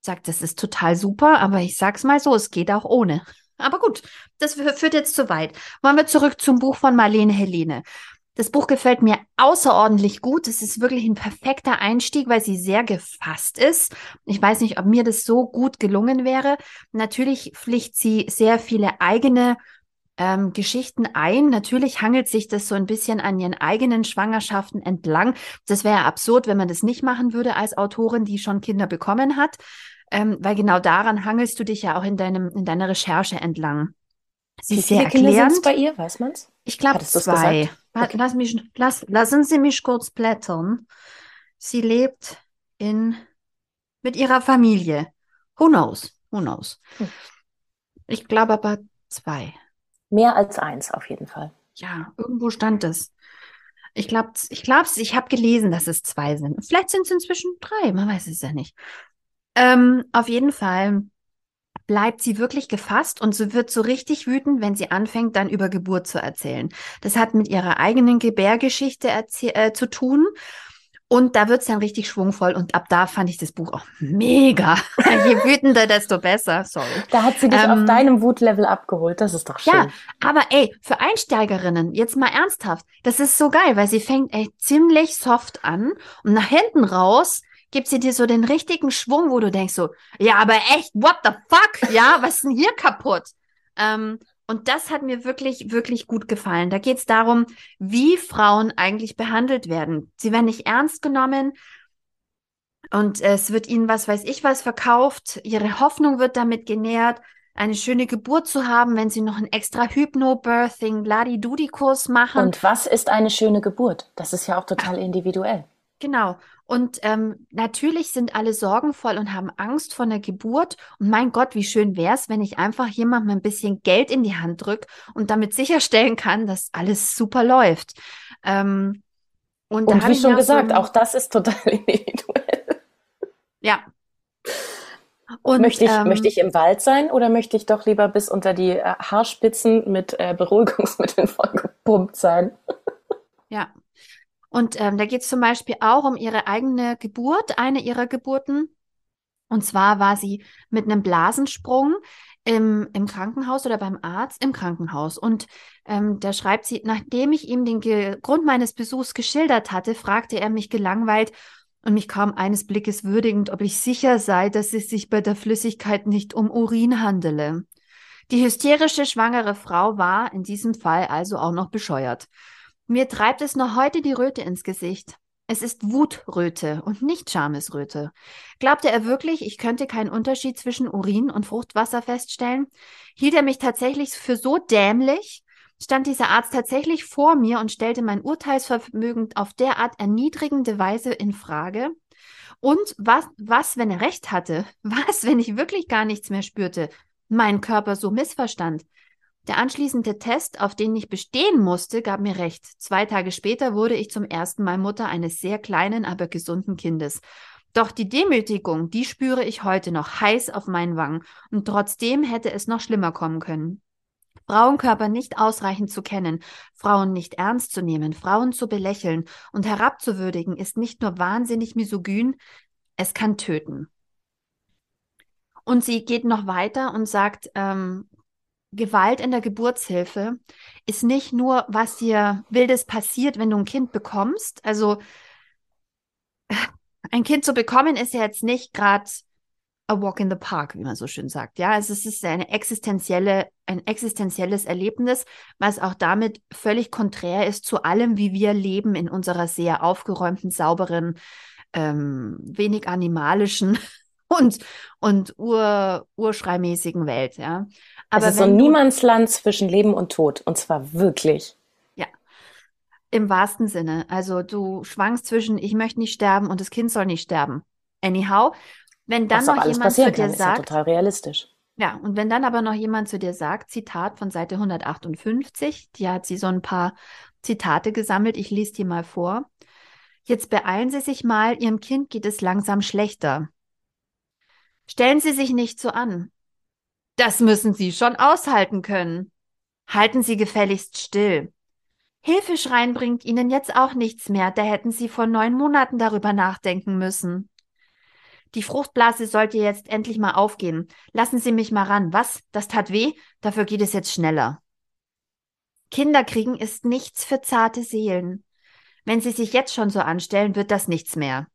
sagt, das ist total super, aber ich sag's mal so, es geht auch ohne. Aber gut, das fü- führt jetzt zu weit. Wollen wir zurück zum Buch von Marlene Helene. Das Buch gefällt mir außerordentlich gut. Es ist wirklich ein perfekter Einstieg, weil sie sehr gefasst ist. Ich weiß nicht, ob mir das so gut gelungen wäre. Natürlich pflicht sie sehr viele eigene ähm, Geschichten ein. Natürlich hangelt sich das so ein bisschen an ihren eigenen Schwangerschaften entlang. Das wäre absurd, wenn man das nicht machen würde als Autorin, die schon Kinder bekommen hat, ähm, weil genau daran hangelst du dich ja auch in deinem in deiner Recherche entlang. Sie Wie viele Kinder sind bei ihr, weiß man's? Ich glaube zwei. Okay. Lass mich, lass, lassen Sie mich kurz blättern. Sie lebt in mit ihrer Familie. Who knows? Who knows? Hm. Ich glaube aber zwei. Mehr als eins auf jeden Fall. Ja, irgendwo stand es. Ich glaube, ich glaub's, ich habe gelesen, dass es zwei sind. Vielleicht sind es inzwischen drei, man weiß es ja nicht. Ähm, auf jeden Fall bleibt sie wirklich gefasst und sie wird so richtig wütend, wenn sie anfängt, dann über Geburt zu erzählen. Das hat mit ihrer eigenen Gebärgeschichte äh, zu tun. Und da wird es dann richtig schwungvoll. Und ab da fand ich das Buch auch mega. Je wütender, desto besser. Sorry. Da hat sie dich Ähm, auf deinem Wutlevel abgeholt. Das ist doch schön. Ja, aber ey, für Einsteigerinnen, jetzt mal ernsthaft, das ist so geil, weil sie fängt ey ziemlich soft an und nach hinten raus gibt sie dir so den richtigen Schwung, wo du denkst so, ja, aber echt, what the fuck? Ja, was ist denn hier kaputt? Ähm, und das hat mir wirklich, wirklich gut gefallen. Da geht es darum, wie Frauen eigentlich behandelt werden. Sie werden nicht ernst genommen und es wird ihnen was weiß ich was verkauft. Ihre Hoffnung wird damit genährt, eine schöne Geburt zu haben, wenn sie noch einen extra Hypnobirthing, Ladi-Dudi-Kurs machen. Und was ist eine schöne Geburt? Das ist ja auch total individuell. Genau. Und ähm, natürlich sind alle sorgenvoll und haben Angst vor der Geburt. Und mein Gott, wie schön wäre es, wenn ich einfach jemandem ein bisschen Geld in die Hand drücke und damit sicherstellen kann, dass alles super läuft. Ähm, und da Und habe wie ich schon so gesagt, ein- auch das ist total individuell. ja. Und Möchte ich, ähm, möchte ich im Wald sein oder möchte ich doch lieber bis unter die äh, Haarspitzen mit äh, Beruhigungsmitteln vollgepumpt sein? Ja. Und ähm, da geht es zum Beispiel auch um ihre eigene Geburt, eine ihrer Geburten. Und zwar war sie mit einem Blasensprung im, im Krankenhaus oder beim Arzt im Krankenhaus. Und ähm, da schreibt sie, nachdem ich ihm den Ge Grund meines Besuchs geschildert hatte, fragte er mich gelangweilt und mich kaum eines Blickes würdigend, ob ich sicher sei, dass es sich bei der Flüssigkeit nicht um Urin handele. Die hysterische schwangere Frau war in diesem Fall also auch noch bescheuert. Mir treibt es noch heute die Röte ins Gesicht. Es ist Wutröte und nicht Schamesröte. Glaubte er wirklich, ich könnte keinen Unterschied zwischen Urin und Fruchtwasser feststellen? Hielt er mich tatsächlich für so dämlich? Stand dieser Arzt tatsächlich vor mir und stellte mein Urteilsvermögen auf derart erniedrigende Weise in Frage? Und was, was, wenn er recht hatte? Was, wenn ich wirklich gar nichts mehr spürte? Mein Körper so missverstand? Der anschließende Test, auf den ich bestehen musste, gab mir recht. Zwei Tage später wurde ich zum ersten Mal Mutter eines sehr kleinen, aber gesunden Kindes. Doch die Demütigung, die spüre ich heute noch heiß auf meinen Wangen. Und trotzdem hätte es noch schlimmer kommen können. Frauenkörper nicht ausreichend zu kennen, Frauen nicht ernst zu nehmen, Frauen zu belächeln und herabzuwürdigen, ist nicht nur wahnsinnig misogyn, es kann töten. Und sie geht noch weiter und sagt, ähm, Gewalt in der Geburtshilfe ist nicht nur, was dir Wildes passiert, wenn du ein Kind bekommst. Also ein Kind zu bekommen ist ja jetzt nicht gerade a walk in the park, wie man so schön sagt. Ja, also es ist eine existenzielle, ein existenzielles Erlebnis, was auch damit völlig konträr ist zu allem, wie wir leben in unserer sehr aufgeräumten, sauberen, ähm, wenig animalischen und, und ur, urschreimäßigen Welt. Ja. es ist so ein Niemandsland zwischen Leben und Tod. Und zwar wirklich. Im wahrsten Sinne. Also du schwankst zwischen, ich möchte nicht sterben und das Kind soll nicht sterben. Anyhow, wenn dann Was noch jemand zu dir kann, ist ja sagt, total realistisch. ja, und wenn dann aber noch jemand zu dir sagt, Zitat von Seite 158, die hat sie so ein paar Zitate gesammelt, ich lese die mal vor. Jetzt beeilen Sie sich mal, Ihrem Kind geht es langsam schlechter. Stellen Sie sich nicht so an. Das müssen Sie schon aushalten können. Halten Sie gefälligst still. Hilfeschreien bringt Ihnen jetzt auch nichts mehr, da hätten Sie vor neun Monaten darüber nachdenken müssen. Die Fruchtblase sollte jetzt endlich mal aufgehen. Lassen Sie mich mal ran. Was? Das tat weh? Dafür geht es jetzt schneller. Kinderkriegen ist nichts für zarte Seelen. Wenn Sie sich jetzt schon so anstellen, wird das nichts mehr.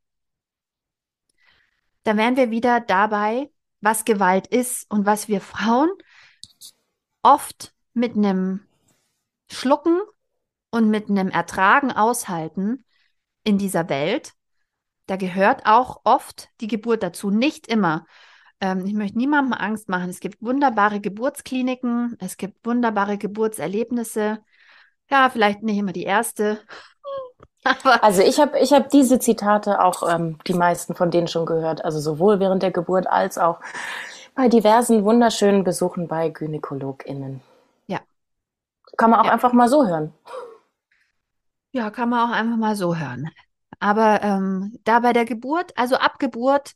Da wären wir wieder dabei, was Gewalt ist und was wir Frauen oft mit einem Schlucken und mit einem Ertragen aushalten in dieser Welt. Da gehört auch oft die Geburt dazu, nicht immer. Ähm, ich möchte niemandem Angst machen. Es gibt wunderbare Geburtskliniken, es gibt wunderbare Geburtserlebnisse. Ja, vielleicht nicht immer die erste. Aber also ich habe ich hab diese Zitate auch ähm, die meisten von denen schon gehört. Also sowohl während der Geburt als auch bei diversen wunderschönen Besuchen bei GynäkologInnen. Ja. Kann man auch Ja. einfach mal so hören. Ja, kann man auch einfach mal so hören. Aber ähm, da bei der Geburt, also ab Geburt,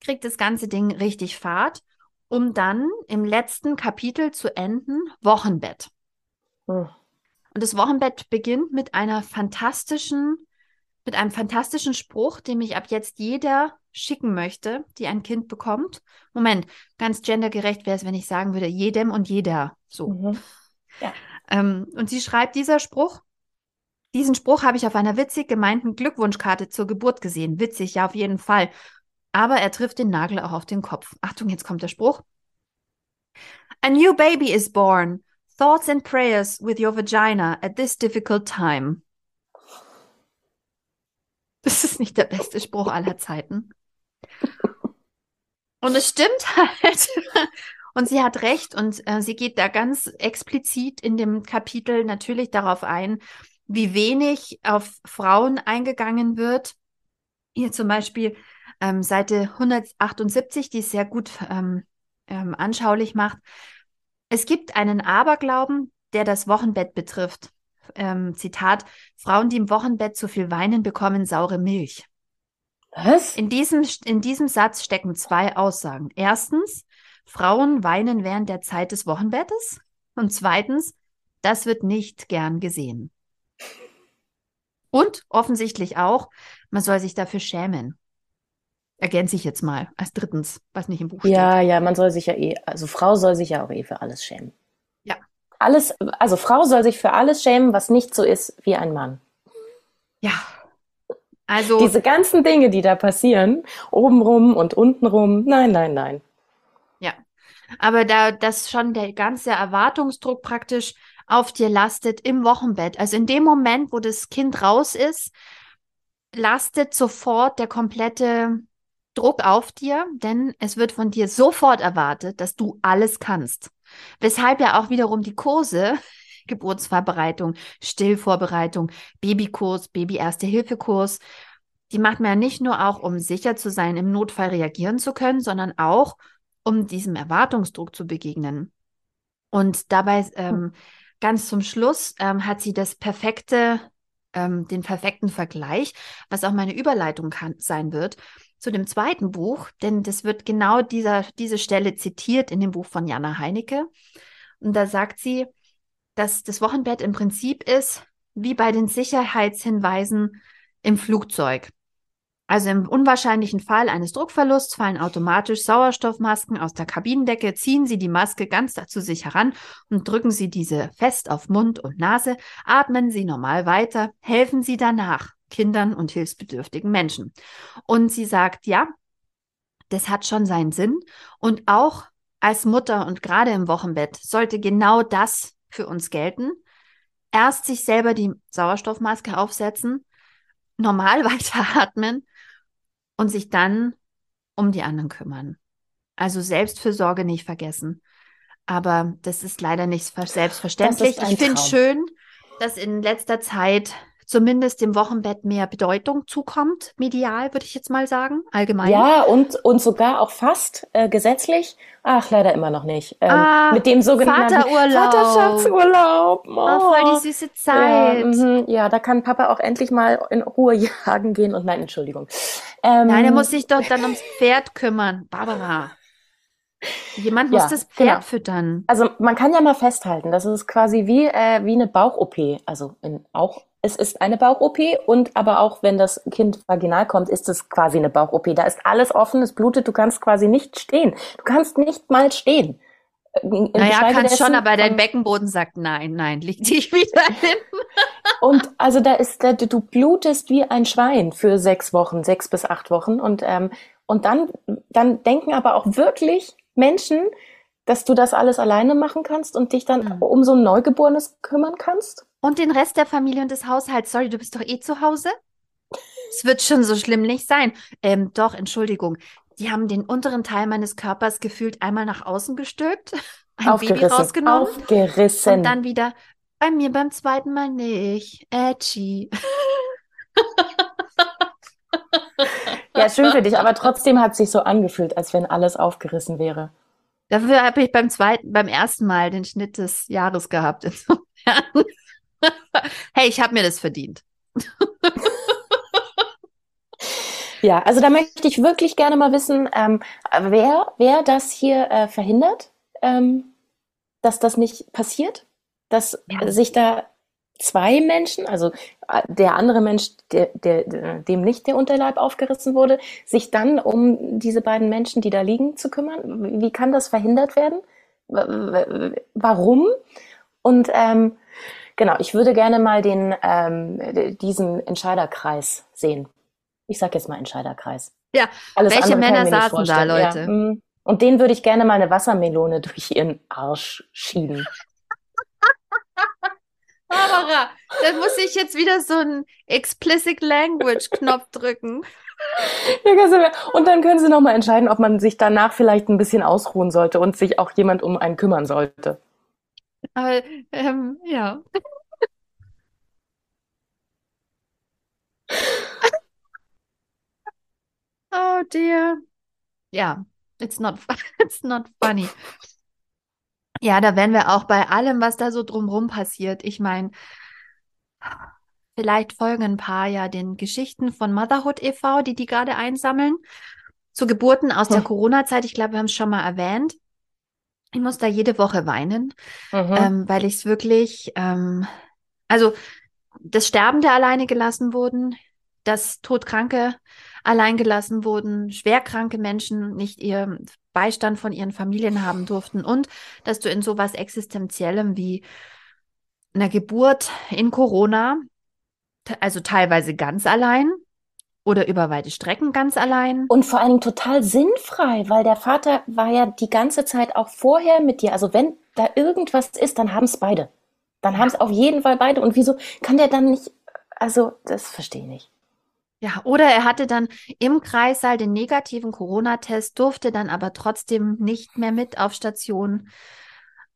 kriegt das ganze Ding richtig Fahrt, um dann im letzten Kapitel zu enden, Wochenbett. Hm. Und das Wochenbett beginnt mit einer fantastischen, mit einem fantastischen Spruch, den mich ab jetzt jeder schicken möchte, die ein Kind bekommt. Moment, ganz gendergerecht wäre es, wenn ich sagen würde, jedem und jeder. So. Mhm. Ähm, und sie schreibt, dieser Spruch, diesen Spruch habe ich auf einer witzig gemeinten Glückwunschkarte zur Geburt gesehen. Witzig, ja, auf jeden Fall. Aber er trifft den Nagel auch auf den Kopf. Achtung, jetzt kommt der Spruch. A new baby is born. Thoughts and prayers with your vagina at this difficult time. Das ist nicht der beste Spruch aller Zeiten. Und es stimmt halt. Und sie hat recht und äh, sie geht da ganz explizit in dem Kapitel natürlich darauf ein, wie wenig auf Frauen eingegangen wird. Hier zum Beispiel ähm, Seite 178, die es sehr gut ähm, ähm, anschaulich macht. Es gibt einen Aberglauben, der das Wochenbett betrifft. Ähm, Zitat, Frauen, die im Wochenbett zu viel weinen, bekommen saure Milch. Was? In diesem, in diesem Satz stecken zwei Aussagen. Erstens, Frauen weinen während der Zeit des Wochenbettes. Und zweitens, das wird nicht gern gesehen. Und offensichtlich auch, man soll sich dafür schämen. Ergänze ich jetzt mal als drittens, was nicht im Buch steht. Ja, ja, man soll sich ja eh, also Frau soll sich ja auch eh für alles schämen. Ja. Alles, also Frau soll sich für alles schämen, was nicht so ist wie ein Mann. Ja. Also, Diese ganzen Dinge, die da passieren, obenrum und untenrum, nein, nein, nein. ja. Aber da das schon der ganze Erwartungsdruck praktisch auf dir lastet im Wochenbett. Also in dem Moment, wo das Kind raus ist, lastet sofort der komplette Druck auf dir, denn es wird von dir sofort erwartet, dass du alles kannst. Weshalb ja auch wiederum die Kurse, Geburtsvorbereitung, Stillvorbereitung, Babykurs, Baby-Erste-Hilfe-Kurs, die macht man ja nicht nur auch, um sicher zu sein, im Notfall reagieren zu können, sondern auch, um diesem Erwartungsdruck zu begegnen. Und dabei ähm, ganz zum Schluss ähm, hat sie das perfekte, ähm, den perfekten Vergleich, was auch meine Überleitung kann, sein wird, zu dem zweiten Buch, denn das wird genau dieser, diese Stelle zitiert in dem Buch von Jana Heinecke. Und da sagt sie, dass das Wochenbett im Prinzip ist wie bei den Sicherheitshinweisen im Flugzeug. Also im unwahrscheinlichen Fall eines Druckverlusts fallen automatisch Sauerstoffmasken aus der Kabinendecke, ziehen Sie die Maske ganz zu sich heran und drücken Sie diese fest auf Mund und Nase, atmen Sie normal weiter, helfen Sie danach Kindern und hilfsbedürftigen Menschen. Und sie sagt, ja, das hat schon seinen Sinn und auch als Mutter und gerade im Wochenbett sollte genau das für uns gelten. Erst sich selber die Sauerstoffmaske aufsetzen, normal weiteratmen und sich dann um die anderen kümmern. Also Selbstfürsorge nicht vergessen. Aber das ist leider nicht selbstverständlich. Ich finde schön, dass in letzter Zeit zumindest dem Wochenbett mehr Bedeutung zukommt, medial, würde ich jetzt mal sagen, allgemein. Ja, und, und sogar auch fast äh, gesetzlich. Ach, leider immer noch nicht. Ähm, Ah, mit dem sogenannten Vaterurlaub. Vaterschaftsurlaub. Oh, voll die süße Zeit. Ja, mhm, ja, da kann Papa auch endlich mal in Ruhe jagen gehen und nein, Entschuldigung. Ähm, Nein, er muss sich doch dann ums Pferd kümmern. Barbara. Jemand muss Ja, das Pferd genau. füttern. Also man kann ja mal festhalten, das ist quasi wie, äh, wie eine Bauch-OP. Also in, auch, es ist eine Bauch-OP und aber auch wenn das Kind vaginal kommt, ist es quasi eine Bauch-OP. Da ist alles offen, es blutet, du kannst quasi nicht stehen. Du kannst nicht mal stehen. Äh, Naja, geschweige kannst schon, aber dein Beckenboden sagt nein, nein, leg dich wieder hin. Und also da ist, da, du blutest wie ein Schwein für sechs Wochen, sechs bis acht Wochen. Und, ähm, und dann, dann denken aber auch wirklich Menschen, dass du das alles alleine machen kannst und dich dann Mhm. um so ein Neugeborenes kümmern kannst. Und den Rest der Familie und des Haushalts. Sorry, du bist doch eh zu Hause? Es wird schon so schlimm nicht sein. Ähm, doch, Entschuldigung. Die haben den unteren Teil meines Körpers gefühlt einmal nach außen gestülpt, ein Baby Aufgerissen. rausgenommen Aufgerissen. und dann wieder bei mir beim zweiten Mal nicht. Edgy. ja, schön für dich, aber trotzdem hat sich so angefühlt, als wenn alles aufgerissen wäre. Dafür habe ich beim zweiten, beim ersten Mal den Schnitt des Jahres gehabt. Insofern. Hey, ich habe mir das verdient. Ja, also da möchte ich wirklich gerne mal wissen, ähm, wer, wer das hier äh, verhindert, ähm, dass das nicht passiert, dass Ja. sich da zwei Menschen, also äh, der andere Mensch, der, der, der, dem nicht der Unterleib aufgerissen wurde, sich dann um diese beiden Menschen, die da liegen, zu kümmern. Wie kann das verhindert werden? Warum? Und ähm, genau, ich würde gerne mal den, ähm, diesen Entscheiderkreis sehen. Ich sag jetzt mal Entscheiderkreis. Ja, Alles welche Männer saßen da. Leute? Ja, mm. und den würde ich gerne mal eine Wassermelone durch ihren Arsch schieben. Barbara, da muss ich jetzt wieder so einen Explicit Language Knopf drücken. Ja. Und dann können Sie noch mal entscheiden, ob man sich danach vielleicht ein bisschen ausruhen sollte und sich auch jemand um einen kümmern sollte. Aber, ähm, ja. Oh dear. Ja, it's not, it's not funny. Ja, da wären wir auch bei allem, was da so drumrum passiert. Ich meine, vielleicht folgen ein paar ja den Geschichten von Motherhood e.V., die die gerade einsammeln. Zu Geburten aus der Hm. Corona-Zeit. Ich glaube, wir haben es schon mal erwähnt. Ich muss da jede Woche weinen. Mhm. ähm, weil ich es wirklich, ähm, also das Sterbende alleine gelassen wurden, dass Todkranke allein gelassen wurden, schwerkranke Menschen nicht ihr Beistand von ihren Familien haben durften und dass du in sowas Existenziellem wie einer Geburt in Corona, also teilweise ganz allein oder über weite Strecken ganz allein. Und vor allen Dingen total sinnfrei, weil der Vater war ja die ganze Zeit auch vorher mit dir. Also wenn da irgendwas ist, dann haben es beide. Dann haben es auf jeden Fall beide. Und wieso kann der dann nicht, also das verstehe ich nicht. Ja, oder er hatte dann im Kreissaal den negativen Corona-Test, durfte dann aber trotzdem nicht mehr mit auf Station.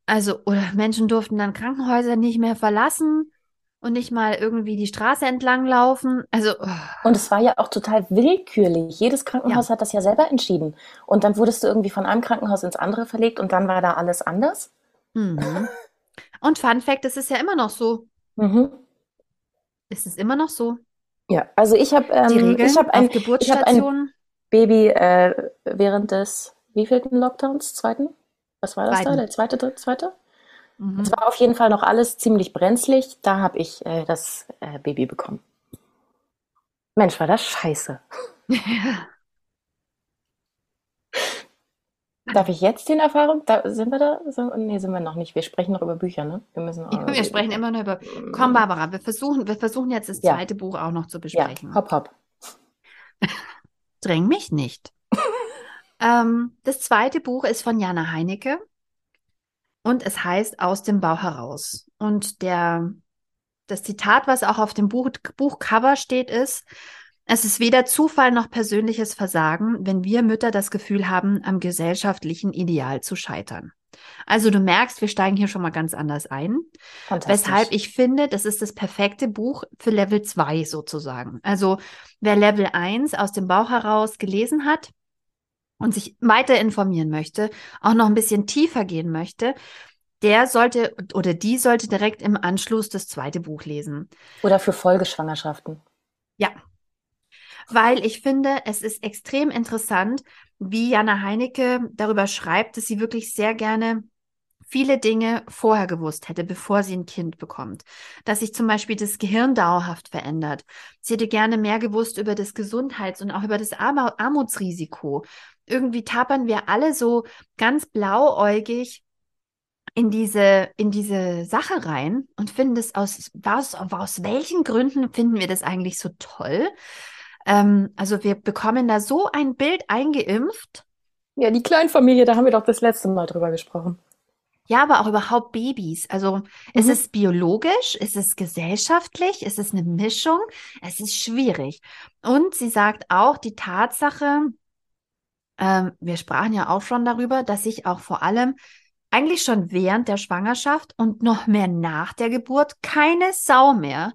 Also, oder Menschen durften dann Krankenhäuser nicht mehr verlassen und nicht mal irgendwie die Straße entlang laufen. Also, oh, Und es war ja auch total willkürlich. Jedes Krankenhaus hat das ja selber entschieden. Und dann wurdest du irgendwie von einem Krankenhaus ins andere verlegt und dann war da alles anders. mhm. Und Fun Fact, es ist ja immer noch so. Mhm. Es ist immer noch so. Ja, also ich habe ähm, ich habe ein, ich habe ein. Baby äh, während des wievielten Lockdowns? Zweiten? Was war das da? Zweiten. Der zweite, dritte, zweite? Mhm. Es war auf jeden Fall noch alles ziemlich brenzlig. Da habe ich äh, das äh, Baby bekommen. Mensch, war das scheiße. Ja. Darf ich jetzt den Erfahrung? Da, sind wir da? So, nee, sind wir noch nicht. Wir sprechen noch über Bücher, ne? Wir müssen Ja, wir sprechen immer nur über. Mm. Komm, Barbara, wir versuchen, wir versuchen jetzt das Ja. zweite Buch auch noch zu Ja, besprechen. hopp, hopp. Dräng mich nicht. ähm, das zweite Buch ist von Jana Heinecke und es heißt Aus dem Bau heraus. Und der, das Zitat, was auch auf dem Buch, Buchcover steht, ist, es ist weder Zufall noch persönliches Versagen, wenn wir Mütter das Gefühl haben, am gesellschaftlichen Ideal zu scheitern. Also du merkst, wir steigen hier schon mal ganz anders ein. Weshalb ich finde, das ist das perfekte Buch für Level 2 sozusagen. Also wer Level 1 aus dem Bauch heraus gelesen hat und sich weiter informieren möchte, auch noch ein bisschen tiefer gehen möchte, der sollte oder die sollte direkt im Anschluss das zweite Buch lesen. Oder für Folgeschwangerschaften. Ja. Weil ich finde, es ist extrem interessant, wie Jana Heinecke darüber schreibt, dass sie wirklich sehr gerne viele Dinge vorher gewusst hätte, bevor sie ein Kind bekommt. Dass sich zum Beispiel das Gehirn dauerhaft verändert. Sie hätte gerne mehr gewusst über das Gesundheits- und auch über das Arm Armutsrisiko. Irgendwie tapern wir alle so ganz blauäugig in diese, in diese Sache rein und finden das aus, aus, aus welchen Gründen finden wir das eigentlich so toll? Ähm, also wir bekommen da so ein Bild eingeimpft. Ja, die Kleinfamilie, da haben wir doch das letzte Mal drüber gesprochen. Ja, aber auch überhaupt Babys. Also mhm. ist es biologisch? Ist es gesellschaftlich? Ist es eine Mischung? Es ist schwierig. Und sie sagt auch die Tatsache, ähm, wir sprachen ja auch schon darüber, dass sich auch vor allem eigentlich schon während der Schwangerschaft und noch mehr nach der Geburt keine Sau mehr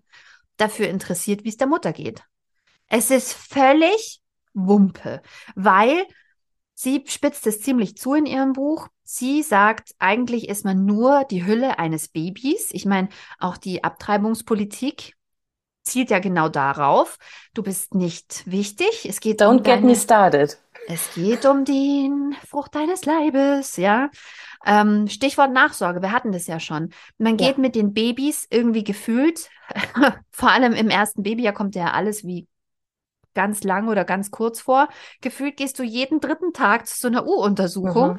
dafür interessiert, wie es der Mutter geht. Es ist völlig Wumpe, weil sie spitzt es ziemlich zu in ihrem Buch. Sie sagt, eigentlich ist man nur die Hülle eines Babys. Ich meine, auch die Abtreibungspolitik zielt ja genau darauf. Du bist nicht wichtig. Es geht Don't um get me started. Es geht um den Frucht deines Leibes, ja. Ähm, Stichwort Nachsorge, wir hatten das ja schon. Man geht ja. mit den Babys irgendwie gefühlt, vor allem im ersten Babyjahr kommt ja alles wie ganz lang oder ganz kurz vor. Gefühlt gehst du jeden dritten Tag zu so einer U-Untersuchung. Mhm.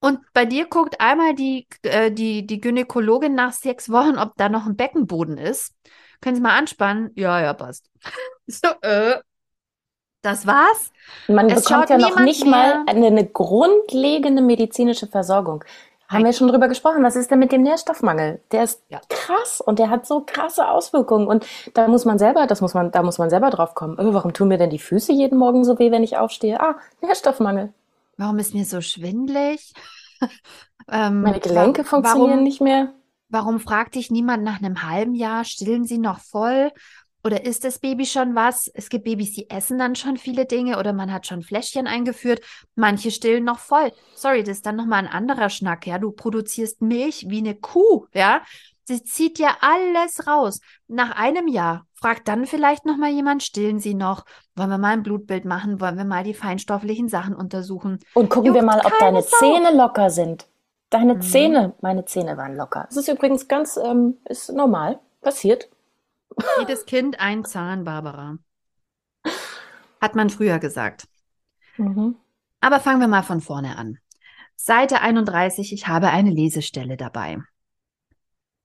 Und bei dir guckt einmal die, äh, die, die Gynäkologin nach sechs Wochen, ob da noch ein Beckenboden ist. Können Sie mal anspannen? Ja, ja, passt. so, äh, das war's. Man es bekommt ja noch nicht mehr. mal eine, eine, grundlegende medizinische Versorgung. Haben wir schon drüber gesprochen. Was ist denn mit dem Nährstoffmangel? Der ist ja. krass und der hat so krasse Auswirkungen. Und da muss man selber, das muss man, da muss man selber drauf kommen. Oh, warum tun mir denn die Füße jeden Morgen so weh, wenn ich aufstehe? Ah, Nährstoffmangel. Warum ist mir so schwindlig? ähm, Meine Gelenke funktionieren warum, nicht mehr. Warum fragt dich niemand nach einem halben Jahr, stillen sie noch voll? Oder ist das Baby schon was? Es gibt Babys, die essen dann schon viele Dinge oder man hat schon Fläschchen eingeführt. Manche stillen noch voll. Sorry, das ist dann nochmal ein anderer Schnack, ja. Du produzierst Milch wie eine Kuh, ja. Sie zieht ja alles raus. Nach einem Jahr fragt dann vielleicht noch mal jemand, stillen Sie noch? Wollen wir mal ein Blutbild machen? Wollen wir mal die feinstofflichen Sachen untersuchen? Und gucken Juckt wir mal, ob deine Sau. Zähne locker sind. Deine mhm. Zähne, meine Zähne waren locker. Das ist übrigens ganz, ähm, ist normal, passiert. Jedes Kind ein Zahn, Barbara. Hat man früher gesagt. Mhm. Aber fangen wir mal von vorne an. Seite 31, ich habe eine Lesestelle dabei.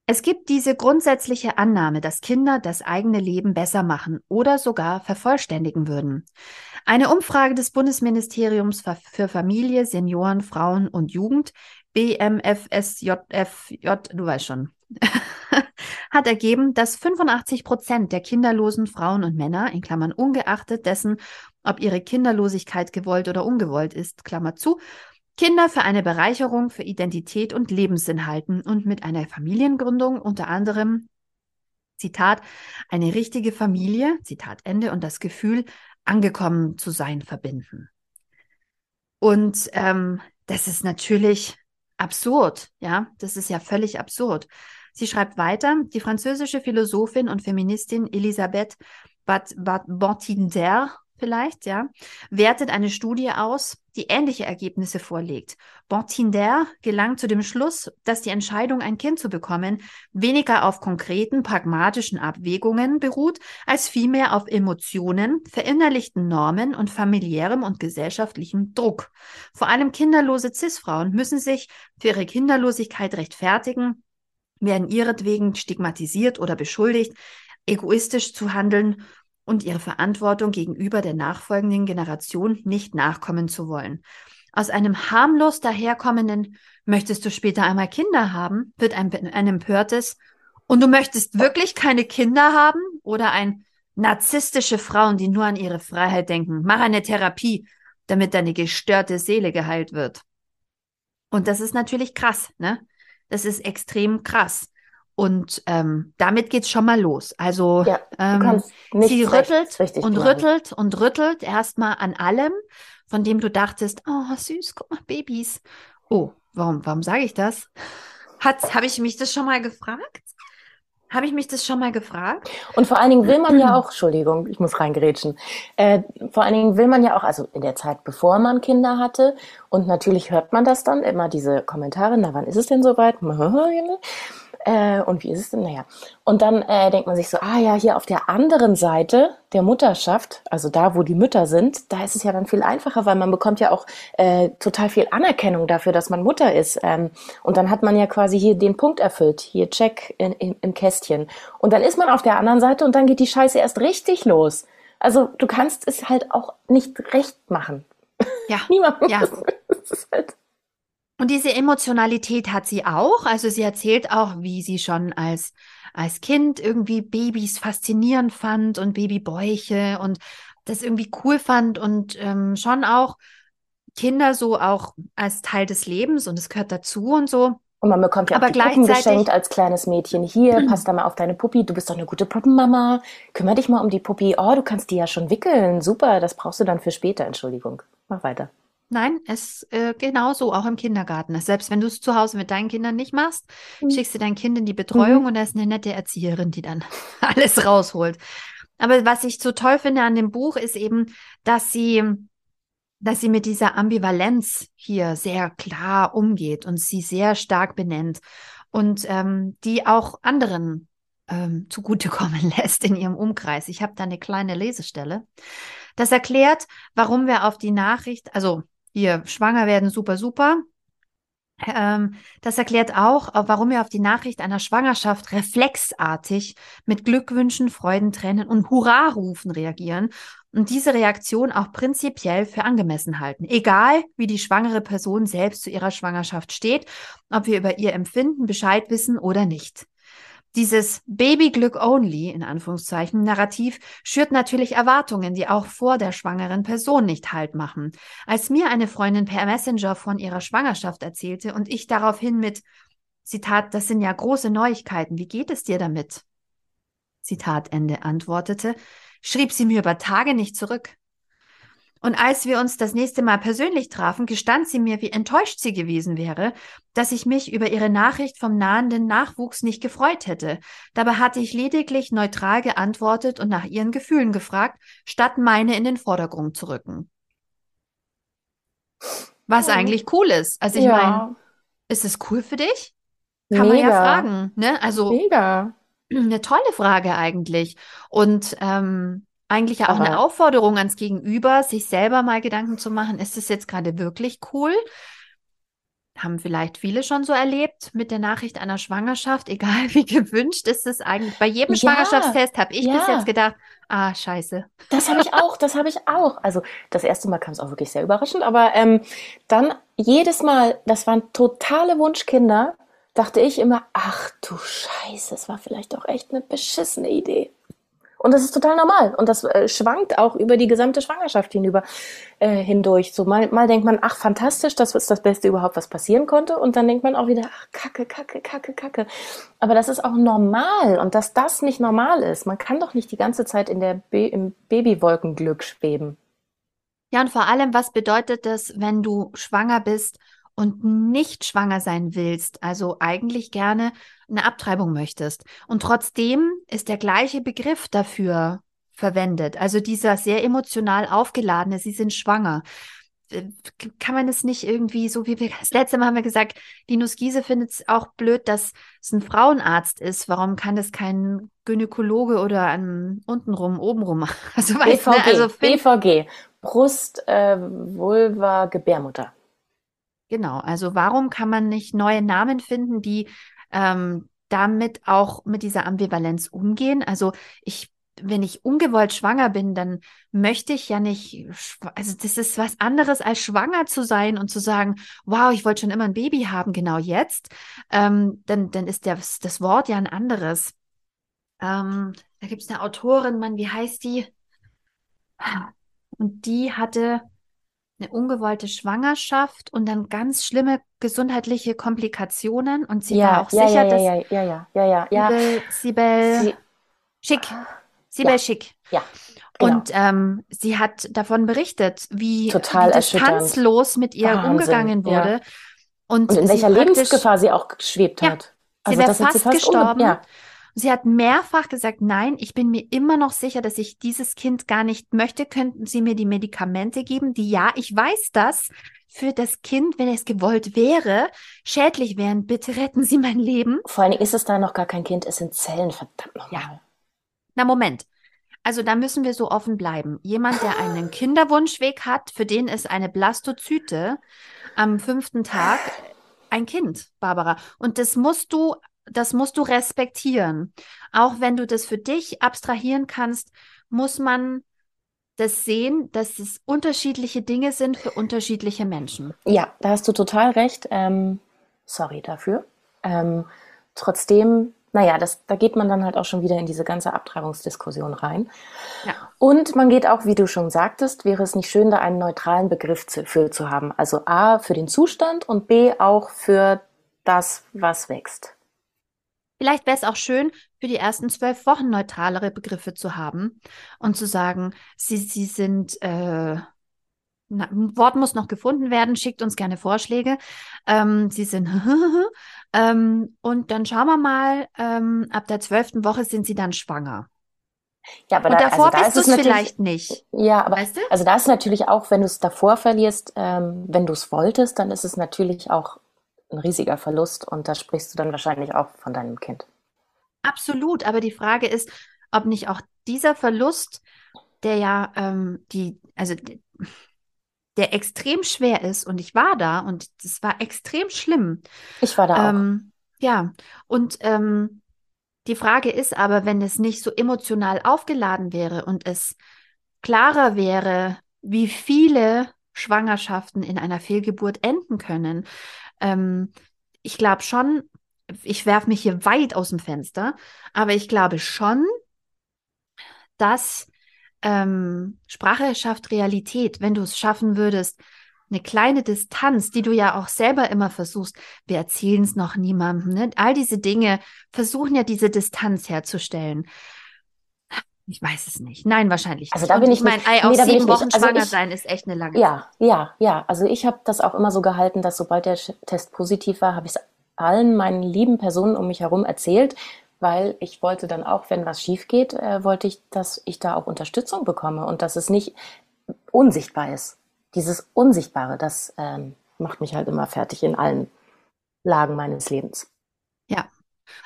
Es gibt diese grundsätzliche Annahme, dass Kinder das eigene Leben besser machen oder sogar vervollständigen würden. Eine Umfrage des Bundesministeriums für Familie, Senioren, Frauen und Jugend, BMFSJFJ, du weißt schon, hat ergeben, dass 85 Prozent der kinderlosen Frauen und Männer, in Klammern ungeachtet dessen, ob ihre Kinderlosigkeit gewollt oder ungewollt ist, Klammer zu, Kinder für eine Bereicherung, für Identität und Lebenssinn halten und mit einer Familiengründung unter anderem, Zitat, eine richtige Familie, Zitat Ende, und das Gefühl, angekommen zu sein, verbinden. Und ähm, das ist natürlich absurd, ja, das ist ja völlig absurd. Sie schreibt weiter, die französische Philosophin und Feministin Elisabeth Batinder vielleicht, ja, wertet eine Studie aus, die ähnliche Ergebnisse vorlegt. Bontinder gelangt zu dem Schluss, dass die Entscheidung, ein Kind zu bekommen, weniger auf konkreten, pragmatischen Abwägungen beruht, als vielmehr auf Emotionen, verinnerlichten Normen und familiärem und gesellschaftlichem Druck. Vor allem kinderlose Cis-Frauen müssen sich für ihre Kinderlosigkeit rechtfertigen, werden ihretwegen stigmatisiert oder beschuldigt, egoistisch zu handeln und ihre Verantwortung gegenüber der nachfolgenden Generation nicht nachkommen zu wollen. Aus einem harmlos daherkommenden Möchtest du später einmal Kinder haben, wird ein, ein empörtes Und du möchtest wirklich keine Kinder haben? Oder ein narzisstische Frauen, die nur an ihre Freiheit denken. Mach eine Therapie, damit deine gestörte Seele geheilt wird. Und das ist natürlich krass, ne? Das ist extrem krass. Und ähm, damit geht's schon mal los. Also ja, ähm, sie rüttelt und machen. rüttelt und rüttelt erstmal an allem, von dem du dachtest, oh süß, guck mal, Babys. Oh, warum, warum sage ich das? Habe ich mich das schon mal gefragt? Habe ich mich das schon mal gefragt? Und vor allen Dingen will man ja auch, Entschuldigung, ich muss reingerätschen, äh, vor allen Dingen will man ja auch, also in der Zeit, bevor man Kinder hatte, und natürlich hört man das dann, immer diese Kommentare, na wann ist es denn soweit? Äh, und wie ist es denn? Naja. Und dann äh, denkt man sich so, ah ja, hier auf der anderen Seite der Mutterschaft, also da, wo die Mütter sind, da ist es ja dann viel einfacher, weil man bekommt ja auch äh, total viel Anerkennung dafür, dass man Mutter ist. Ähm, und dann hat man ja quasi hier den Punkt erfüllt, hier Check in, in, im Kästchen. Und dann ist man auf der anderen Seite und dann geht die Scheiße erst richtig los. Also du kannst es halt auch nicht recht machen. Ja. Niemand. Ja. Das ist halt Und diese Emotionalität hat sie auch. Also sie erzählt auch, wie sie schon als, als Kind irgendwie Babys faszinierend fand und Babybäuche und das irgendwie cool fand und ähm, schon auch Kinder so auch als Teil des Lebens und es gehört dazu und so. Und man bekommt ja Aber auch die Puppen geschenkt als kleines Mädchen. Hier, pass da mal auf deine Puppi. Du bist doch eine gute Puppenmama. Kümmer dich mal um die Puppi. Oh, du kannst die ja schon wickeln. Super, das brauchst du dann für später. Entschuldigung. Mach weiter. Nein, es äh, genauso, auch im Kindergarten. Selbst wenn du es zu Hause mit deinen Kindern nicht machst, Mhm. schickst du dein Kind in die Betreuung und da ist eine nette Erzieherin, die dann alles rausholt. Aber was ich so toll finde an dem Buch ist eben, dass sie, dass sie mit dieser Ambivalenz hier sehr klar umgeht und sie sehr stark benennt und ähm, die auch anderen ähm, zugutekommen lässt in ihrem Umkreis. Ich habe da eine kleine Lesestelle. Das erklärt, warum wir auf die Nachricht, also hier schwanger werden, super, super. Ähm, das erklärt auch, äh, warum wir auf die Nachricht einer Schwangerschaft reflexartig mit Glückwünschen, Freudentränen und Hurrarufen reagieren und diese Reaktion auch prinzipiell für angemessen halten. Egal, wie die schwangere Person selbst zu ihrer Schwangerschaft steht, ob wir über ihr Empfinden Bescheid wissen oder nicht. Dieses Babyglück only, in Anführungszeichen, Narrativ schürt natürlich Erwartungen, die auch vor der schwangeren Person nicht Halt machen. Als mir eine Freundin per Messenger von ihrer Schwangerschaft erzählte und ich daraufhin mit, Zitat, das sind ja große Neuigkeiten, wie geht es dir damit? Zitat Ende antwortete, schrieb sie mir über Tage nicht zurück. Und als wir uns das nächste Mal persönlich trafen, gestand sie mir, wie enttäuscht sie gewesen wäre, dass ich mich über ihre Nachricht vom nahenden Nachwuchs nicht gefreut hätte. Dabei hatte ich lediglich neutral geantwortet und nach ihren Gefühlen gefragt, statt meine in den Vordergrund zu rücken. Was Ja. eigentlich cool ist. Also ich ja, meine, ist es cool für dich? Kann man ja mega. fragen, ne? Also Mega. eine tolle Frage eigentlich. Und ähm, eigentlich ja auch eine Aber- Aufforderung ans Gegenüber, sich selber mal Gedanken zu machen, ist es jetzt gerade wirklich cool? Haben vielleicht viele schon so erlebt mit der Nachricht einer Schwangerschaft, egal wie gewünscht ist es eigentlich. Bei jedem Ja, Schwangerschaftstest habe ich bis ja. jetzt gedacht, ah, scheiße. Das habe ich auch, das habe ich auch. Also das erste Mal kam es auch wirklich sehr überraschend, aber ähm, dann jedes Mal, das waren totale Wunschkinder, dachte ich immer, ach du Scheiße, es war vielleicht doch echt eine beschissene Idee. Und das ist total normal. Und das äh, schwankt auch über die gesamte Schwangerschaft hinüber äh, hindurch. So mal, mal denkt man, ach fantastisch, das ist das Beste überhaupt, was passieren konnte. Und dann denkt man auch wieder, ach Kacke, Kacke, Kacke, Kacke. Aber das ist auch normal. Und dass das nicht normal ist, man kann doch nicht die ganze Zeit in der Ba- im Babywolkenglück schweben. Ja, und vor allem, was bedeutet das, wenn du schwanger bist und nicht schwanger sein willst, also eigentlich gerne eine Abtreibung möchtest. Und trotzdem ist der gleiche Begriff dafür verwendet. Also dieser sehr emotional aufgeladene, sie sind schwanger. Äh, Kann man es nicht irgendwie so wie wir, das letzte Mal haben wir gesagt, Linus Giese findet es auch blöd, dass es ein Frauenarzt ist. Warum kann das kein Gynäkologe oder ein untenrum, obenrum? Also weißt du, ne? BVG, also BVG, Brust, äh, Vulva, Gebärmutter. Genau, also warum kann man nicht neue Namen finden, die ähm, damit auch mit dieser Ambivalenz umgehen? Also ich, wenn ich ungewollt schwanger bin, dann möchte ich ja nicht, also das ist was anderes als schwanger zu sein und zu sagen, wow, ich wollte schon immer ein Baby haben, genau jetzt. Ähm, dann, dann ist das, das Wort ja ein anderes. Ähm, da gibt es eine Autorin, Mann, wie heißt die? Und die hatte eine ungewollte Schwangerschaft und dann ganz schlimme gesundheitliche Komplikationen. Und sie war Ja, auch ja, sicher, ja, dass ja, ja, ja, ja, ja, ja. Sibel, Sibel Sie, Schick, Sibel Ja. Schick. ja, genau. Und ähm, sie hat davon berichtet, wie, Total wie distanzlos mit ihr Wahnsinn, umgegangen wurde. Und Und in welcher Lebensgefahr sie auch geschwebt Ja, hat. Sie wäre fast umge- gestorben. Ja, Sie hat mehrfach gesagt, nein, ich bin mir immer noch sicher, dass ich dieses Kind gar nicht möchte. Könnten Sie mir die Medikamente geben, die ja, ich weiß das, für das Kind, wenn es gewollt wäre, schädlich wären. Bitte retten Sie mein Leben. Vor allen Dingen ist es da noch gar kein Kind, es sind Zellen, verdammt nochmal. Ja. Na, Moment. Also da müssen wir so offen bleiben. Jemand, der einen Kinderwunschweg hat, für den ist eine Blastozyte am fünften Tag ein Kind, Barbara. Und das musst du, das musst du respektieren. Auch wenn du das für dich abstrahieren kannst, muss man das sehen, dass es unterschiedliche Dinge sind für unterschiedliche Menschen. Ja, da hast du total recht. Ähm, sorry dafür. Ähm, trotzdem, naja, das, da geht man dann halt auch schon wieder in diese ganze Abtreibungsdiskussion rein. Ja. Und man geht auch, wie du schon sagtest, wäre es nicht schön, da einen neutralen Begriff zu, für zu haben. Also A für den Zustand und B auch für das, was wächst. Vielleicht wäre es auch schön, für die ersten zwölf Wochen neutralere Begriffe zu haben und zu sagen, sie, sie sind, äh, na, ein Wort muss noch gefunden werden, schickt uns gerne Vorschläge. Ähm, sie sind, ähm, und dann schauen wir mal, ähm, ab der zwölften Woche sind sie dann schwanger. Ja, aber und da, davor also da bist ist du es es vielleicht nicht. Ja, aber Weißt du? also da ist natürlich auch, wenn du es davor verlierst, ähm, wenn du es wolltest, dann ist es natürlich auch ein riesiger Verlust und da sprichst du dann wahrscheinlich auch von deinem Kind. Absolut, aber die Frage ist, ob nicht auch dieser Verlust, der ja ähm, die, also der extrem schwer ist, und ich war da und es war extrem schlimm. Ich war da auch. Ähm, ja, und ähm, die Frage ist aber, wenn es nicht so emotional aufgeladen wäre und es klarer wäre, wie viele Schwangerschaften in einer Fehlgeburt enden können, ähm, ich glaube schon, ich werfe mich hier weit aus dem Fenster, aber ich glaube schon, dass ähm, Sprache schafft Realität. Wenn du es schaffen würdest, eine kleine Distanz, die du ja auch selber immer versuchst, wir erzählen es noch niemandem, ne? All diese Dinge versuchen ja diese Distanz herzustellen. Ich weiß es nicht. Nein, wahrscheinlich Also nicht. da Und bin ich ich meine, nicht- Ei, nee, auf da bin sieben. Wochen Also schwanger ich- sein ist echt eine lange Zeit. Ja, ja, ja. Also ich habe das auch immer so gehalten, dass sobald der Test positiv war, habe ich es allen meinen lieben Personen um mich herum erzählt, weil ich wollte dann auch, wenn was schief geht, äh, wollte ich, dass ich da auch Unterstützung bekomme und dass es nicht unsichtbar ist. Dieses Unsichtbare, das ähm, macht mich halt immer fertig in allen Lagen meines Lebens.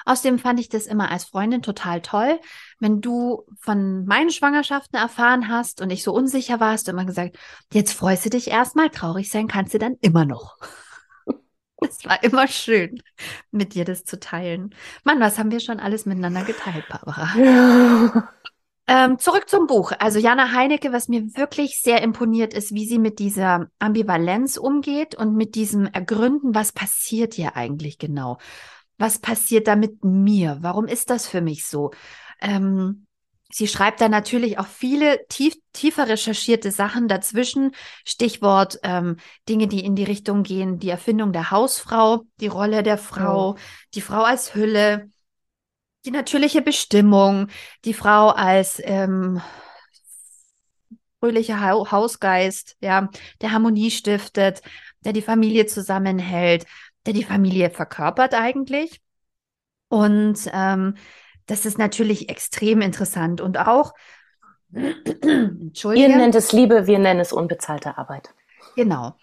Ja. Außerdem fand ich das immer als Freundin total toll, wenn du von meinen Schwangerschaften erfahren hast und ich so unsicher war, hast du immer gesagt, jetzt freust du dich erstmal, traurig sein kannst du dann immer noch. Es war immer schön, mit dir das zu teilen. Mann, was haben wir schon alles miteinander geteilt, Barbara? Ähm, zurück zum Buch. Also Jana Heinecke, was mir wirklich sehr imponiert ist, wie sie mit dieser Ambivalenz umgeht und mit diesem Ergründen, was passiert hier eigentlich genau? Was passiert da mit mir? Warum ist das für mich so? Ähm, sie schreibt da natürlich auch viele tief, tiefer recherchierte Sachen dazwischen. Stichwort ähm, Dinge, die in die Richtung gehen, die Erfindung der Hausfrau, die Rolle der Frau, die Frau als Hülle, die natürliche Bestimmung, die Frau als ähm, fröhlicher ha Hausgeist, ja, der Harmonie stiftet, der die Familie zusammenhält, der die Familie verkörpert eigentlich. Und ähm, das ist natürlich extrem interessant und auch, Entschuldige. Ihr nennt es Liebe, wir nennen es unbezahlte Arbeit. Genau.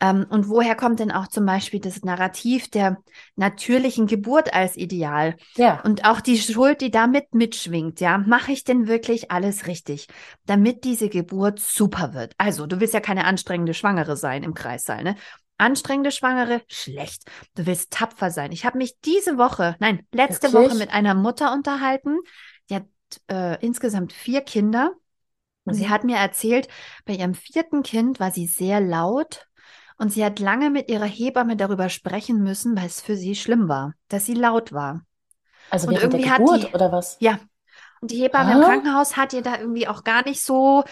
Ähm, und woher kommt denn auch zum Beispiel das Narrativ der natürlichen Geburt als Ideal? Ja. Und auch die Schuld, die damit mitschwingt, ja, mache ich denn wirklich alles richtig, damit diese Geburt super wird? Also, du willst ja keine anstrengende Schwangere sein im Kreissaal, ne? Anstrengende Schwangere, schlecht. Du willst tapfer sein. Ich habe mich diese Woche, nein, letzte Wirklich? Woche mit einer Mutter unterhalten, die hat äh, insgesamt vier Kinder. Und sie Mhm. hat mir erzählt, bei ihrem vierten Kind war sie sehr laut und sie hat lange mit ihrer Hebamme darüber sprechen müssen, weil es für sie schlimm war, dass sie laut war. Also Und während der irgendwie hat Geburt die- oder was? Ja. Und die Hebamme im Ah. Krankenhaus hat ihr da irgendwie auch gar nicht so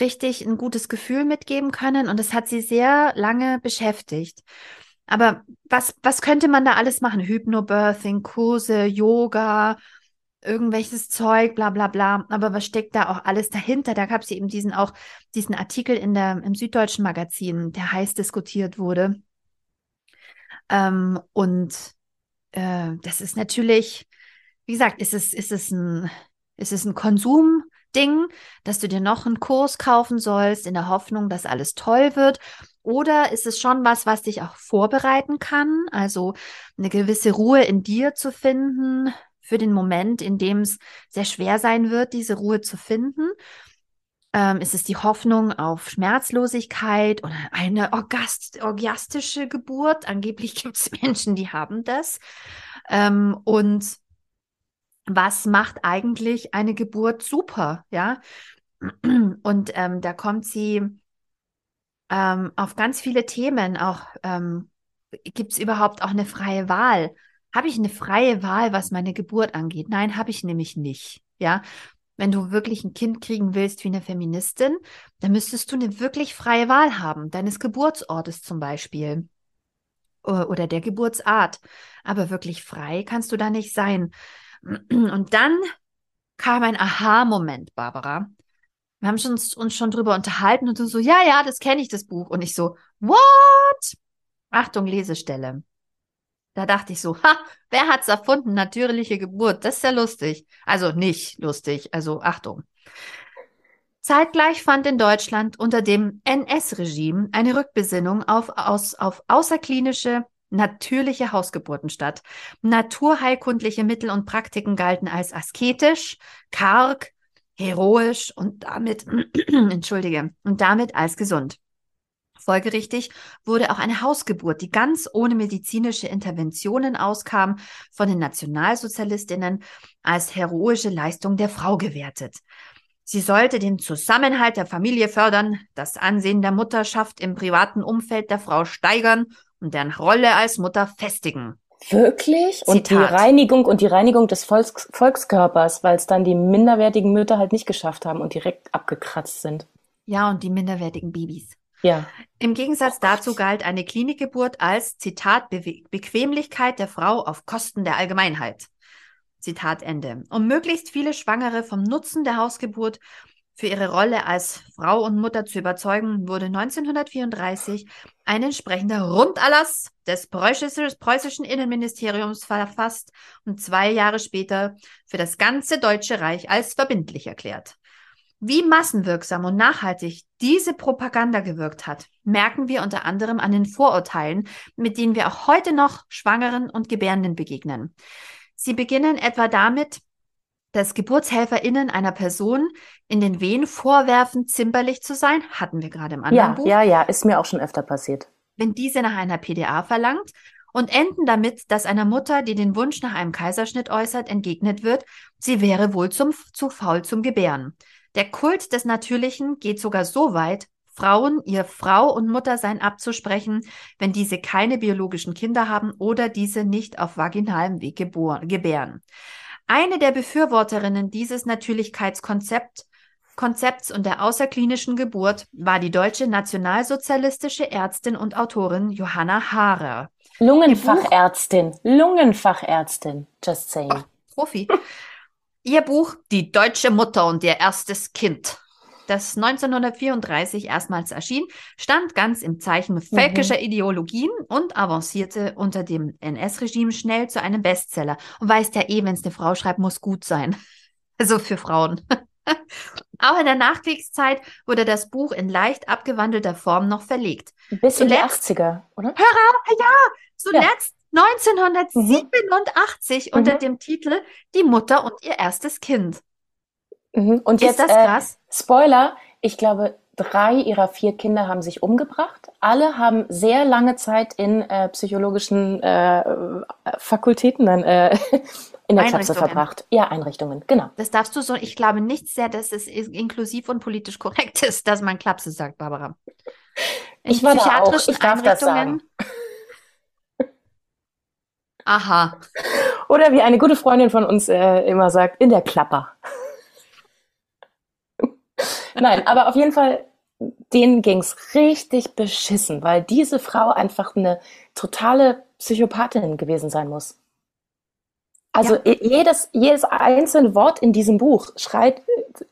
richtig ein gutes Gefühl mitgeben können und es hat sie sehr lange beschäftigt. Aber was, was könnte man da alles machen? Hypnobirthing, Kurse, Yoga, irgendwelches Zeug, bla bla bla. Aber was steckt da auch alles dahinter? Da gab es eben diesen auch, diesen Artikel in der, im Süddeutschen Magazin, der heiß diskutiert wurde. Ähm, und äh, das ist natürlich wie gesagt, ist es, ist es ein, ist es ein Konsumding, dass du dir noch einen Kurs kaufen sollst, in der Hoffnung, dass alles toll wird? Oder ist es schon was, was dich auch vorbereiten kann? Also eine gewisse Ruhe in dir zu finden für den Moment, in dem es sehr schwer sein wird, diese Ruhe zu finden? Ähm, ist es die Hoffnung auf Schmerzlosigkeit oder eine orgast orgiastische Geburt? Angeblich gibt es Menschen, die haben das. Ähm, und was macht eigentlich eine Geburt super? Ja. Und ähm, da kommt sie ähm, auf ganz viele Themen. Auch ähm, gibt es überhaupt auch eine freie Wahl? Habe ich eine freie Wahl, was meine Geburt angeht? Nein, habe ich nämlich nicht. Ja, wenn du wirklich ein Kind kriegen willst wie eine Feministin, dann müsstest du eine wirklich freie Wahl haben, deines Geburtsortes zum Beispiel oder der Geburtsart. Aber wirklich frei kannst du da nicht sein. Und dann kam ein Aha-Moment, Barbara. Wir haben uns, uns schon drüber unterhalten und du so, ja, ja, das kenne ich, das Buch. Und ich so, what? Achtung, Lesestelle. Da dachte ich so, ha, wer hat's erfunden? Natürliche Geburt. Das ist ja lustig. Also nicht lustig. Also Achtung. Zeitgleich fand in Deutschland unter dem NS-Regime eine Rückbesinnung auf, aus, auf außerklinische, natürliche Hausgeburten statt. Naturheilkundliche Mittel und Praktiken galten als asketisch, karg, heroisch und damit, entschuldige, und damit als gesund. Folgerichtig wurde auch eine Hausgeburt, die ganz ohne medizinische Interventionen auskam, von den Nationalsozialistinnen als heroische Leistung der Frau gewertet. Sie sollte den Zusammenhalt der Familie fördern, das Ansehen der Mutterschaft im privaten Umfeld der Frau steigern und deren Rolle als Mutter festigen. Wirklich? Zitat. Und die Reinigung und die Reinigung des Volks, Volkskörpers, weil es dann die minderwertigen Mütter halt nicht geschafft haben und direkt abgekratzt sind. Ja, und die minderwertigen Babys. Ja. Im Gegensatz dazu galt eine Klinikgeburt als, Zitat, Be Bequemlichkeit der Frau auf Kosten der Allgemeinheit. Zitat Ende. Um möglichst viele Schwangere vom Nutzen der Hausgeburt für ihre Rolle als Frau und Mutter zu überzeugen, wurde 1934 ein entsprechender Runderlass des preußischen Innenministeriums verfasst und zwei Jahre später für das ganze Deutsche Reich als verbindlich erklärt. Wie massenwirksam und nachhaltig diese Propaganda gewirkt hat, merken wir unter anderem an den Vorurteilen, mit denen wir auch heute noch Schwangeren und Gebärenden begegnen. Sie beginnen etwa damit, dass GeburtshelferInnen einer Person in den Wehen vorwerfen, zimperlich zu sein, hatten wir gerade im anderen ja, Buch. Ja, ja, ist mir auch schon öfter passiert. Wenn diese nach einer PDA verlangt und enden damit, dass einer Mutter, die den Wunsch nach einem Kaiserschnitt äußert, entgegnet wird, sie wäre wohl zum, zu faul zum Gebären. Der Kult des Natürlichen geht sogar so weit, Frauen ihr Frau und Muttersein abzusprechen, wenn diese keine biologischen Kinder haben oder diese nicht auf vaginalem Weg gebären. Eine der Befürworterinnen dieses Natürlichkeitskonzepts Konzepts und der außerklinischen Geburt war die deutsche nationalsozialistische Ärztin und Autorin Johanna Haarer. Lungenfachärztin, Lungenfachärztin, just saying. Oh, Profi. Ihr Buch Die deutsche Mutter und ihr erstes Kind, das 1934 erstmals erschien, stand ganz im Zeichen völkischer mhm. Ideologien und avancierte unter dem NS-Regime schnell zu einem Bestseller. Und weißt ja eh, wenn es eine Frau schreibt, muss gut sein. Also für Frauen. Auch in der Nachkriegszeit wurde das Buch in leicht abgewandelter Form noch verlegt. Bis zuletzt, in die 80er, oder? Hör ja, zuletzt 1987 mhm. unter dem Titel Die Mutter und ihr erstes Kind. Mhm. Und Ist jetzt, das äh, krass? Äh, Spoiler, ich glaube, drei ihrer vier Kinder haben sich umgebracht. Alle haben sehr lange Zeit in äh, psychologischen äh, Fakultäten dann äh, in der Klapse verbracht. Ja, Einrichtungen, genau. Das darfst du so, ich glaube nicht sehr, dass es inklusiv und politisch korrekt ist, dass man Klapse sagt, Barbara. In ich war da auch. Ich darf das sagen. Aha. Oder wie eine gute Freundin von uns äh, immer sagt, in der Klapper. Nein, aber auf jeden Fall, denen ging's richtig beschissen, weil diese Frau einfach eine totale Psychopathin gewesen sein muss. Also ja. jedes, jedes einzelne Wort in diesem Buch schreit,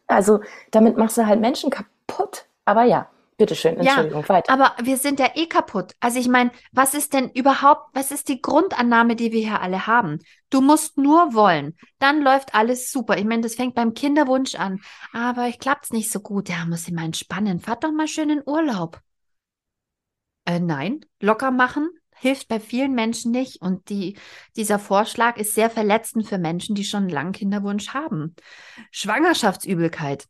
also damit machst du halt Menschen kaputt. Aber ja, Bitteschön, Entschuldigung, ja, weiter. Aber wir sind ja eh kaputt. Also ich meine, was ist denn überhaupt, was ist die Grundannahme, die wir hier alle haben? Du musst nur wollen, dann läuft alles super. Ich meine, das fängt beim Kinderwunsch an. Aber ich klappt's nicht so gut. Ja, muss ich mal entspannen. Fahrt doch mal schön in Urlaub. Äh, nein, locker machen hilft bei vielen Menschen nicht. Und die, dieser Vorschlag ist sehr verletzend für Menschen, die schon lange Kinderwunsch haben. Schwangerschaftsübelkeit.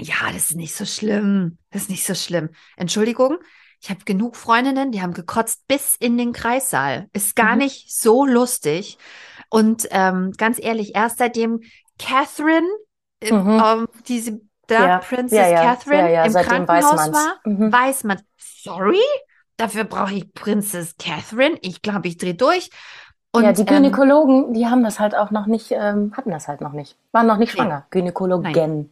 Ja, das ist nicht so schlimm. Das ist nicht so schlimm. Entschuldigung, ich habe genug Freundinnen, die haben gekotzt bis in den Kreissaal. Ist gar mhm. nicht so lustig. Und ähm, ganz ehrlich, erst seitdem Catherine, äh, mhm. ähm, diese da ja. Princess ja, ja. Catherine im Krankenhaus weiß war, mhm. weiß man, sorry, dafür brauche ich Princess Catherine. Ich glaube, ich drehe durch. Und, ja, die ähm, Gynäkologen, ähm, die haben das halt auch noch nicht, ähm, hatten das halt noch nicht, waren noch nicht schwanger. Nee. Gynäkologen. Nein.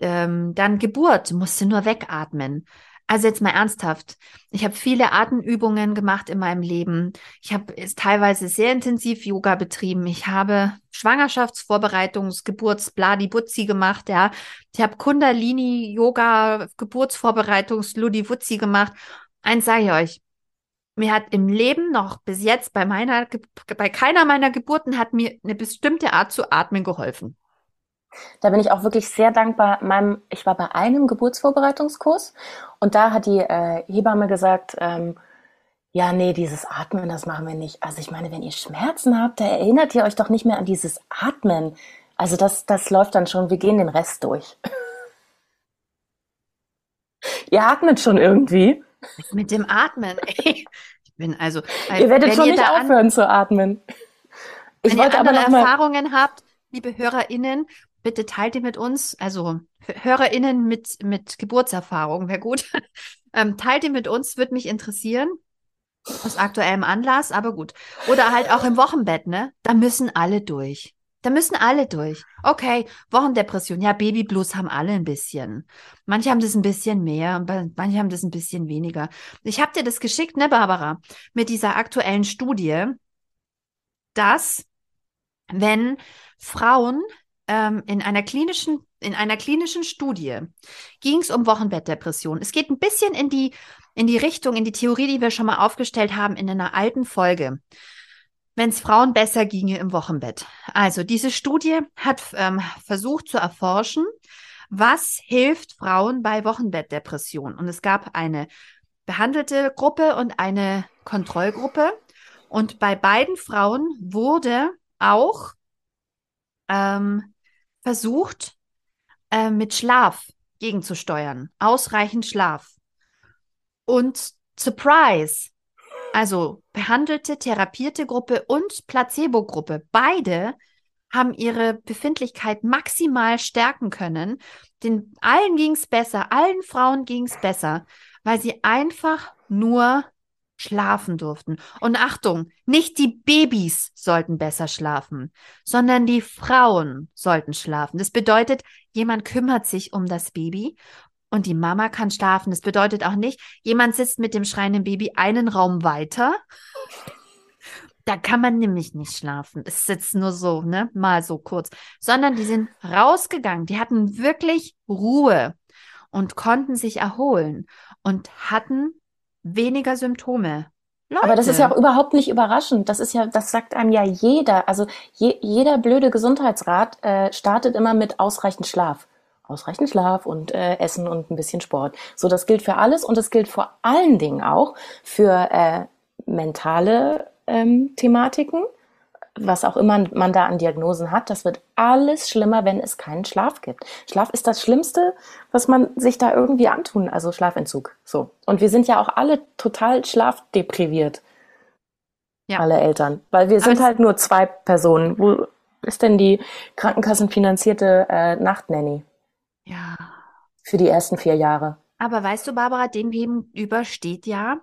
Ähm, dann Geburt, musste nur wegatmen. Also jetzt mal ernsthaft. Ich habe viele Atemübungen gemacht in meinem Leben. Ich habe teilweise sehr intensiv Yoga betrieben. Ich habe Schwangerschaftsvorbereitungs-, Geburts-, Bladi-Butzi gemacht. Ja, ich habe Kundalini-Yoga, Geburtsvorbereitungs-, Ludi-Wutzi gemacht. Eins sage ich euch. Mir hat im Leben noch bis jetzt bei meiner, bei keiner meiner Geburten hat mir eine bestimmte Art zu atmen geholfen. Da bin ich auch wirklich sehr dankbar. Meinem, ich war bei einem Geburtsvorbereitungskurs und da hat die äh, Hebamme gesagt, ähm, ja, nee, dieses Atmen, das machen wir nicht. Also ich meine, wenn ihr Schmerzen habt, da erinnert ihr euch doch nicht mehr an dieses Atmen. Also das, das läuft dann schon, wir gehen den Rest durch. ihr atmet schon irgendwie. Mit dem Atmen, ey. Ich bin also. Ihr werdet schon ihr nicht aufhören zu atmen. Ich wenn ihr andere Erfahrungen habt, liebe HörerInnen, bitte teilt die mit uns, also HörerInnen mit, mit Geburtserfahrung, wäre gut. ähm, teilt die mit uns, würde mich interessieren. Aus aktuellem Anlass, aber gut. Oder halt auch im Wochenbett, ne? Da müssen alle durch. Da müssen alle durch. Okay, Wochendepression. Ja, Babyblues haben alle ein bisschen. Manche haben das ein bisschen mehr, manche haben das ein bisschen weniger. Ich habe dir das geschickt, ne, Barbara? Mit dieser aktuellen Studie, dass wenn Frauen ähm, in einer klinischen in einer klinischen Studie ging es um Wochenbettdepression. Es geht ein bisschen in die in die Richtung, in die Theorie, die wir schon mal aufgestellt haben in einer alten Folge. Wenn es Frauen besser ginge im Wochenbett. Also diese Studie hat ähm, versucht zu erforschen, was hilft Frauen bei Wochenbettdepression. Und es gab eine behandelte Gruppe und eine Kontrollgruppe. Und bei beiden Frauen wurde auch ähm, versucht, äh, mit Schlaf gegenzusteuern. Ausreichend Schlaf. Und Surprise, also behandelte, therapierte Gruppe und Placebo-Gruppe, beide haben ihre Befindlichkeit maximal stärken können. Den allen ging es besser, allen Frauen ging es besser, weil sie einfach nur schlafen durften. Und Achtung, nicht die Babys sollten besser schlafen, sondern die Frauen sollten schlafen. Das bedeutet, jemand kümmert sich um das Baby und die Mama kann schlafen. Das bedeutet auch nicht, jemand sitzt mit dem schreienden Baby einen Raum weiter. Da kann man nämlich nicht schlafen. Es sitzt nur so, ne, mal so kurz, sondern die sind rausgegangen. Die hatten wirklich Ruhe und konnten sich erholen und hatten weniger Symptome. Leute. Aber das ist ja auch überhaupt nicht überraschend. Das ist ja, das sagt einem ja jeder. Also je, jeder blöde Gesundheitsrat äh, startet immer mit ausreichend Schlaf. Ausreichend Schlaf und äh, Essen und ein bisschen Sport. So, das gilt für alles und es gilt vor allen Dingen auch für äh, mentale ähm, Thematiken was auch immer man da an Diagnosen hat, das wird alles schlimmer, wenn es keinen Schlaf gibt. Schlaf ist das Schlimmste, was man sich da irgendwie antun, also Schlafentzug. So. Und wir sind ja auch alle total schlafdepriviert. Ja. Alle Eltern. Weil wir sind halt nur zwei Personen. Wo ist denn die krankenkassenfinanzierte äh, Nachtnanny? Ja. Für die ersten vier Jahre. Aber weißt du, Barbara, dem gegenüber steht ja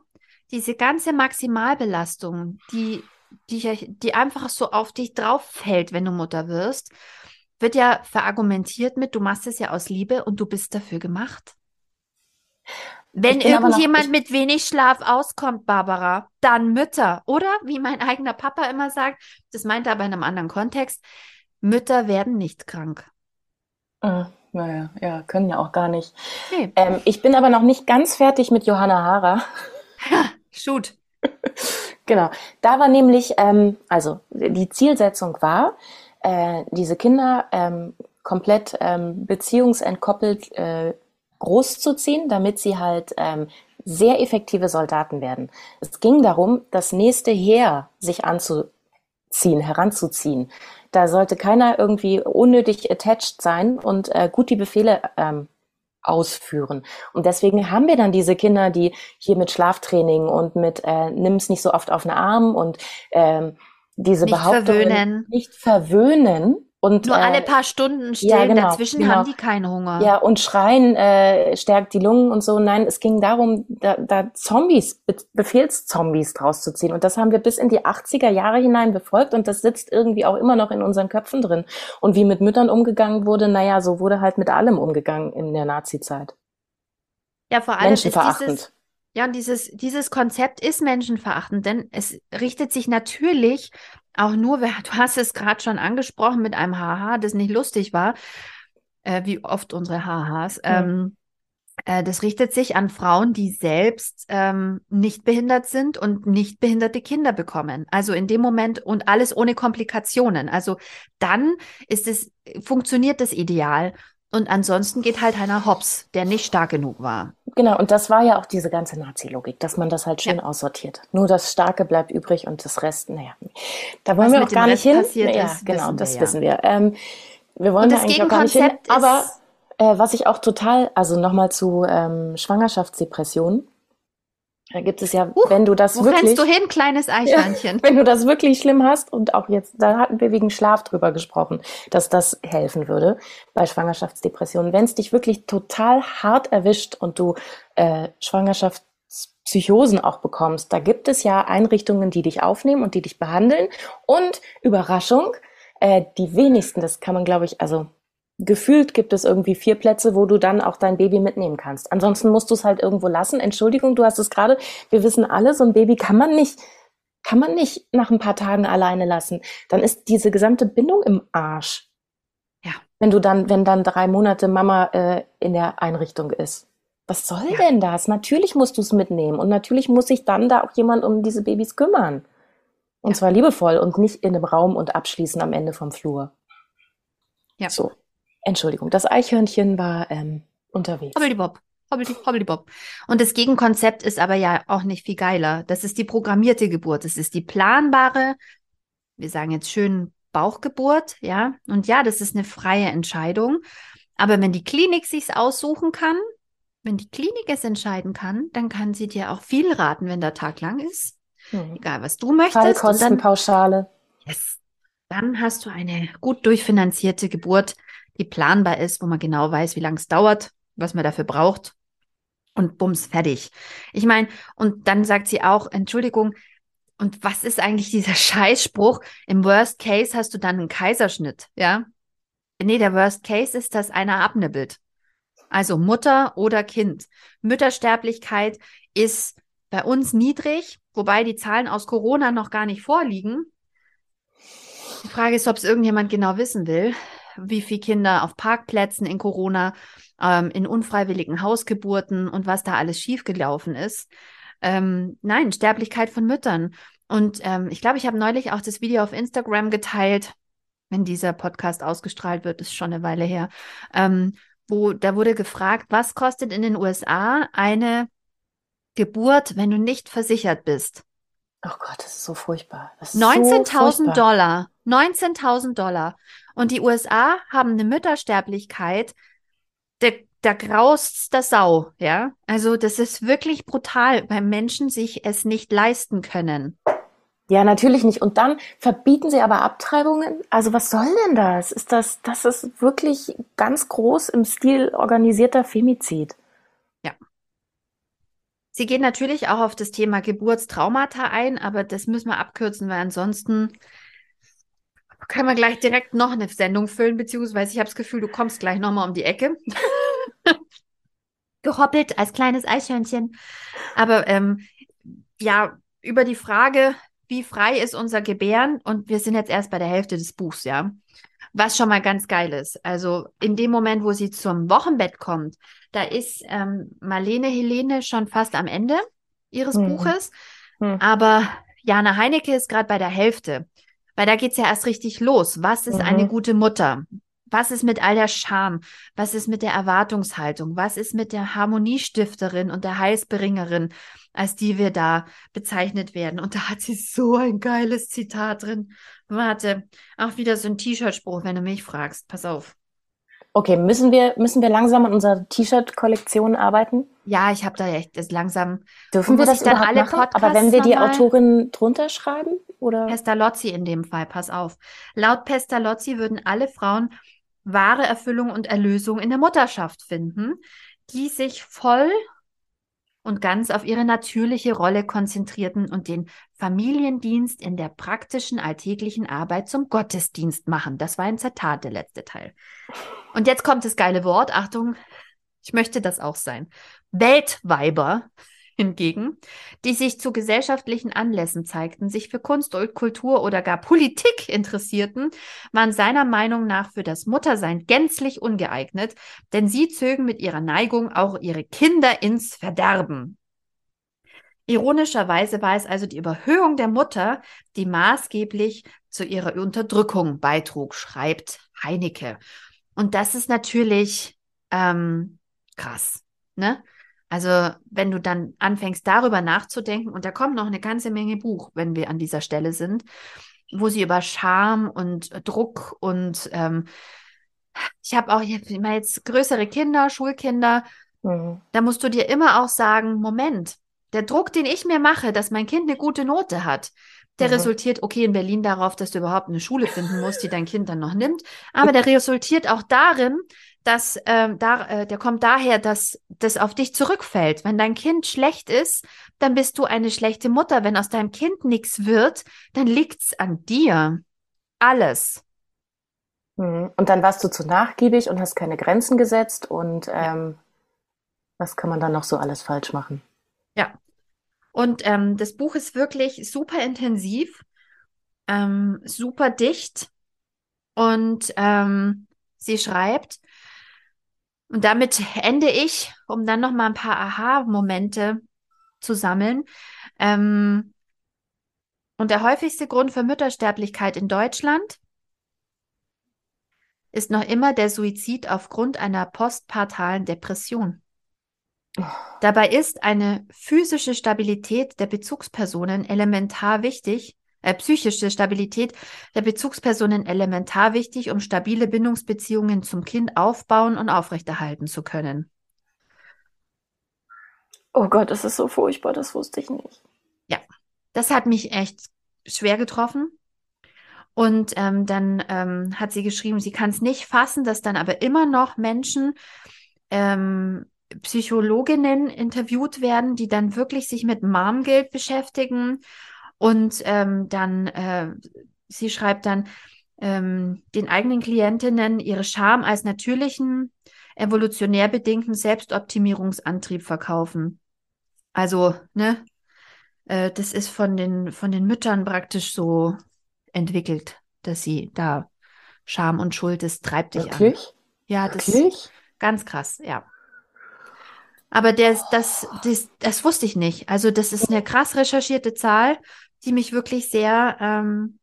diese ganze Maximalbelastung, die die, die einfach so auf dich drauf fällt, wenn du Mutter wirst, wird ja verargumentiert mit, du machst es ja aus Liebe und du bist dafür gemacht. Wenn irgendjemand noch, mit wenig Schlaf auskommt, Barbara, dann Mütter. Oder wie mein eigener Papa immer sagt, das meint er aber in einem anderen Kontext, Mütter werden nicht krank. Äh, Naja, ja, können ja auch gar nicht. Nee. Ähm, ich bin aber noch nicht ganz fertig mit Johanna Hara. shoot. genau. Da war nämlich, ähm, also die Zielsetzung war, äh, diese Kinder ähm, komplett ähm, beziehungsentkoppelt äh, großzuziehen, damit sie halt ähm, sehr effektive Soldaten werden. Es ging darum, das nächste Heer sich anzuziehen, heranzuziehen. Da sollte keiner irgendwie unnötig attached sein und äh, gut die Befehle ähm, ausführen. Und deswegen haben wir dann diese Kinder, die hier mit Schlaftraining und mit äh, nimm's nicht so oft auf den Arm und ähm, diese nicht Behauptung verwöhnen. nicht verwöhnen und, Nur äh, alle paar Stunden stillen, ja, genau, dazwischen genau. haben die keinen Hunger. Ja, und schreien äh, stärkt die Lungen und so. Nein, es ging darum, da, da Zombies, Be Befehlszombies draus zu ziehen. Und das haben wir bis in die 80er Jahre hinein befolgt und das sitzt irgendwie auch immer noch in unseren Köpfen drin. Und wie mit Müttern umgegangen wurde, naja, so wurde halt mit allem umgegangen in der Nazi-Zeit. Ja, vor allem ist dieses, ja, und dieses, dieses Konzept ist menschenverachtend, denn es richtet sich natürlich auch nur, du hast es gerade schon angesprochen mit einem Haha, das nicht lustig war, äh, wie oft unsere Hahas. Mhm. Ähm, äh, das richtet sich an Frauen, die selbst ähm, nicht behindert sind und nicht behinderte Kinder bekommen. Also in dem Moment und alles ohne Komplikationen. Also dann ist es, funktioniert das ideal. Und ansonsten geht halt einer hops, der nicht stark genug war. Genau, und das war ja auch diese ganze Nazi-Logik, dass man das halt schön ja. aussortiert. Nur das Starke bleibt übrig und das Rest, naja, da wollen Was wir auch gar nicht hin. Ja, ist, genau, das wir, wissen wir. Ähm, wir wollen da eigentlich auch gar nicht hin. Aber äh, was ich auch total, also nochmal zu ähm, Schwangerschaftsdepressionen, da gibt es ja, uh, wenn du das wo wirklich. Wo du hin, kleines Eichhörnchen? Ja, wenn du das wirklich schlimm hast und auch jetzt, da hatten wir wegen Schlaf drüber gesprochen, dass das helfen würde bei Schwangerschaftsdepressionen. Wenn es dich wirklich total hart erwischt und du äh, Schwangerschaftspsychosen auch bekommst, da gibt es ja Einrichtungen, die dich aufnehmen und die dich behandeln. Und Überraschung, äh, die wenigsten, das kann man glaube ich, also gefühlt gibt es irgendwie vier Plätze, wo du dann auch dein Baby mitnehmen kannst. Ansonsten musst du es halt irgendwo lassen. Entschuldigung, du hast es gerade, wir wissen alle, so ein Baby kann man nicht, kann man nicht nach ein paar Tagen alleine lassen. Dann ist diese gesamte Bindung im Arsch. Ja. Wenn du dann, wenn dann drei Monate Mama äh, in der Einrichtung ist. Was soll ja. denn das? Natürlich musst du es mitnehmen und natürlich muss sich dann da auch jemand um diese Babys kümmern. Und ja. zwar liebevoll und nicht in einem Raum und abschließen am Ende vom Flur. Ja. So. Entschuldigung, das Eichhörnchen war ähm, unterwegs. Hobbeldibob. Hobbeldibob. Und das Gegenkonzept ist aber ja auch nicht viel geiler. Das ist die programmierte Geburt. Das ist die planbare, wir sagen jetzt schön Bauchgeburt, ja. Und ja, das ist eine freie Entscheidung. Aber wenn die Klinik sich's aussuchen kann, wenn die Klinik es entscheiden kann, dann kann sie dir auch viel raten, wenn der Tag lang ist. Hm. Egal, was du möchtest. Fallkostenpauschale. Yes. Dann hast du eine gut durchfinanzierte Geburt die planbar ist, wo man genau weiß, wie lange es dauert, was man dafür braucht und bums, fertig. Ich meine, und dann sagt sie auch, Entschuldigung, und was ist eigentlich dieser Scheißspruch? Im Worst Case hast du dann einen Kaiserschnitt, ja? Nee, der Worst Case ist, dass einer abnibbelt. Also Mutter oder Kind. Müttersterblichkeit ist bei uns niedrig, wobei die Zahlen aus Corona noch gar nicht vorliegen. Die Frage ist, ob es irgendjemand genau wissen will wie viele Kinder auf Parkplätzen in Corona, ähm, in unfreiwilligen Hausgeburten und was da alles schiefgelaufen ist. Ähm, nein, Sterblichkeit von Müttern. Und ähm, ich glaube, ich habe neulich auch das Video auf Instagram geteilt, wenn dieser Podcast ausgestrahlt wird, ist schon eine Weile her, ähm, wo da wurde gefragt, was kostet in den USA eine Geburt, wenn du nicht versichert bist? Oh Gott, das ist so furchtbar. 19.000 so Dollar. 19.000 Dollar. Und die USA haben eine Müttersterblichkeit, der, da graust der Sau, ja. Also das ist wirklich brutal, weil Menschen sich es nicht leisten können. Ja, natürlich nicht. Und dann verbieten sie aber Abtreibungen. Also was soll denn das? Ist das, das ist wirklich ganz groß im Stil organisierter Femizid. Sie gehen natürlich auch auf das Thema Geburtstraumata ein, aber das müssen wir abkürzen, weil ansonsten können wir gleich direkt noch eine Sendung füllen, beziehungsweise ich habe das Gefühl, du kommst gleich nochmal um die Ecke. Gehoppelt als kleines Eichhörnchen. Aber ähm, ja, über die Frage, wie frei ist unser Gebären, und wir sind jetzt erst bei der Hälfte des Buchs, ja. Was schon mal ganz geil ist. Also in dem Moment, wo sie zum Wochenbett kommt, da ist ähm, Marlene Helene schon fast am Ende ihres mhm. Buches. Mhm. Aber Jana Heinecke ist gerade bei der Hälfte. Weil da geht's ja erst richtig los. Was ist mhm. eine gute Mutter? Was ist mit all der Scham? Was ist mit der Erwartungshaltung? Was ist mit der Harmoniestifterin und der Heilsberingerin, als die wir da bezeichnet werden? Und da hat sie so ein geiles Zitat drin. Warte, auch wieder so ein T-Shirt-Spruch, wenn du mich fragst. Pass auf. Okay, müssen wir, müssen wir langsam an unserer T-Shirt-Kollektion arbeiten? Ja, ich habe da echt das langsam. Dürfen wir das dann alle machen? Aber wenn wir die Autorin drunter schreiben? Oder? Pestalozzi in dem Fall, pass auf. Laut Pestalozzi würden alle Frauen wahre Erfüllung und Erlösung in der Mutterschaft finden, die sich voll und ganz auf ihre natürliche Rolle konzentrierten und den Familiendienst in der praktischen alltäglichen Arbeit zum Gottesdienst machen. Das war ein Zitat, der letzte Teil. Und jetzt kommt das geile Wort. Achtung, ich möchte das auch sein. Weltweiber hingegen, die sich zu gesellschaftlichen Anlässen zeigten, sich für Kunst und Kultur oder gar Politik interessierten, waren seiner Meinung nach für das Muttersein gänzlich ungeeignet, denn sie zögen mit ihrer Neigung auch ihre Kinder ins Verderben. Ironischerweise war es also die Überhöhung der Mutter, die maßgeblich zu ihrer Unterdrückung beitrug, schreibt Heinecke. Und das ist natürlich ähm, krass. Ne? Also wenn du dann anfängst darüber nachzudenken, und da kommt noch eine ganze Menge Buch, wenn wir an dieser Stelle sind, wo sie über Scham und Druck und ähm, ich habe auch immer jetzt größere Kinder, Schulkinder, mhm. da musst du dir immer auch sagen, Moment, der Druck, den ich mir mache, dass mein Kind eine gute Note hat, der mhm. resultiert, okay, in Berlin darauf, dass du überhaupt eine Schule finden musst, die dein Kind dann noch nimmt. Aber der resultiert auch darin, dass ähm, da, äh, der kommt daher, dass das auf dich zurückfällt. Wenn dein Kind schlecht ist, dann bist du eine schlechte Mutter. Wenn aus deinem Kind nichts wird, dann liegt's an dir. Alles. Mhm. Und dann warst du zu nachgiebig und hast keine Grenzen gesetzt und ähm, was kann man dann noch so alles falsch machen? Ja. Und ähm, das Buch ist wirklich super intensiv, ähm, super dicht und ähm, sie schreibt, und damit ende ich, um dann noch mal ein paar Aha-Momente zu sammeln. Ähm, und der häufigste Grund für Müttersterblichkeit in Deutschland ist noch immer der Suizid aufgrund einer postpartalen Depression. Dabei ist eine physische Stabilität der Bezugspersonen elementar wichtig, äh, psychische Stabilität der Bezugspersonen elementar wichtig, um stabile Bindungsbeziehungen zum Kind aufbauen und aufrechterhalten zu können. Oh Gott, das ist so furchtbar, das wusste ich nicht. Ja, das hat mich echt schwer getroffen. Und ähm, dann ähm, hat sie geschrieben, sie kann es nicht fassen, dass dann aber immer noch Menschen, ähm, Psychologinnen interviewt werden, die dann wirklich sich mit Mom-Geld beschäftigen und ähm, dann, äh, sie schreibt dann, ähm, den eigenen Klientinnen ihre Scham als natürlichen, evolutionär bedingten Selbstoptimierungsantrieb verkaufen. Also, ne, äh, das ist von den, von den Müttern praktisch so entwickelt, dass sie da Scham und Schuld, das treibt dich Wirklich? an. Ja, das Wirklich? ist ganz krass, ja. Aber der, das, das, das wusste ich nicht. Also das ist eine krass recherchierte Zahl die mich wirklich sehr ähm,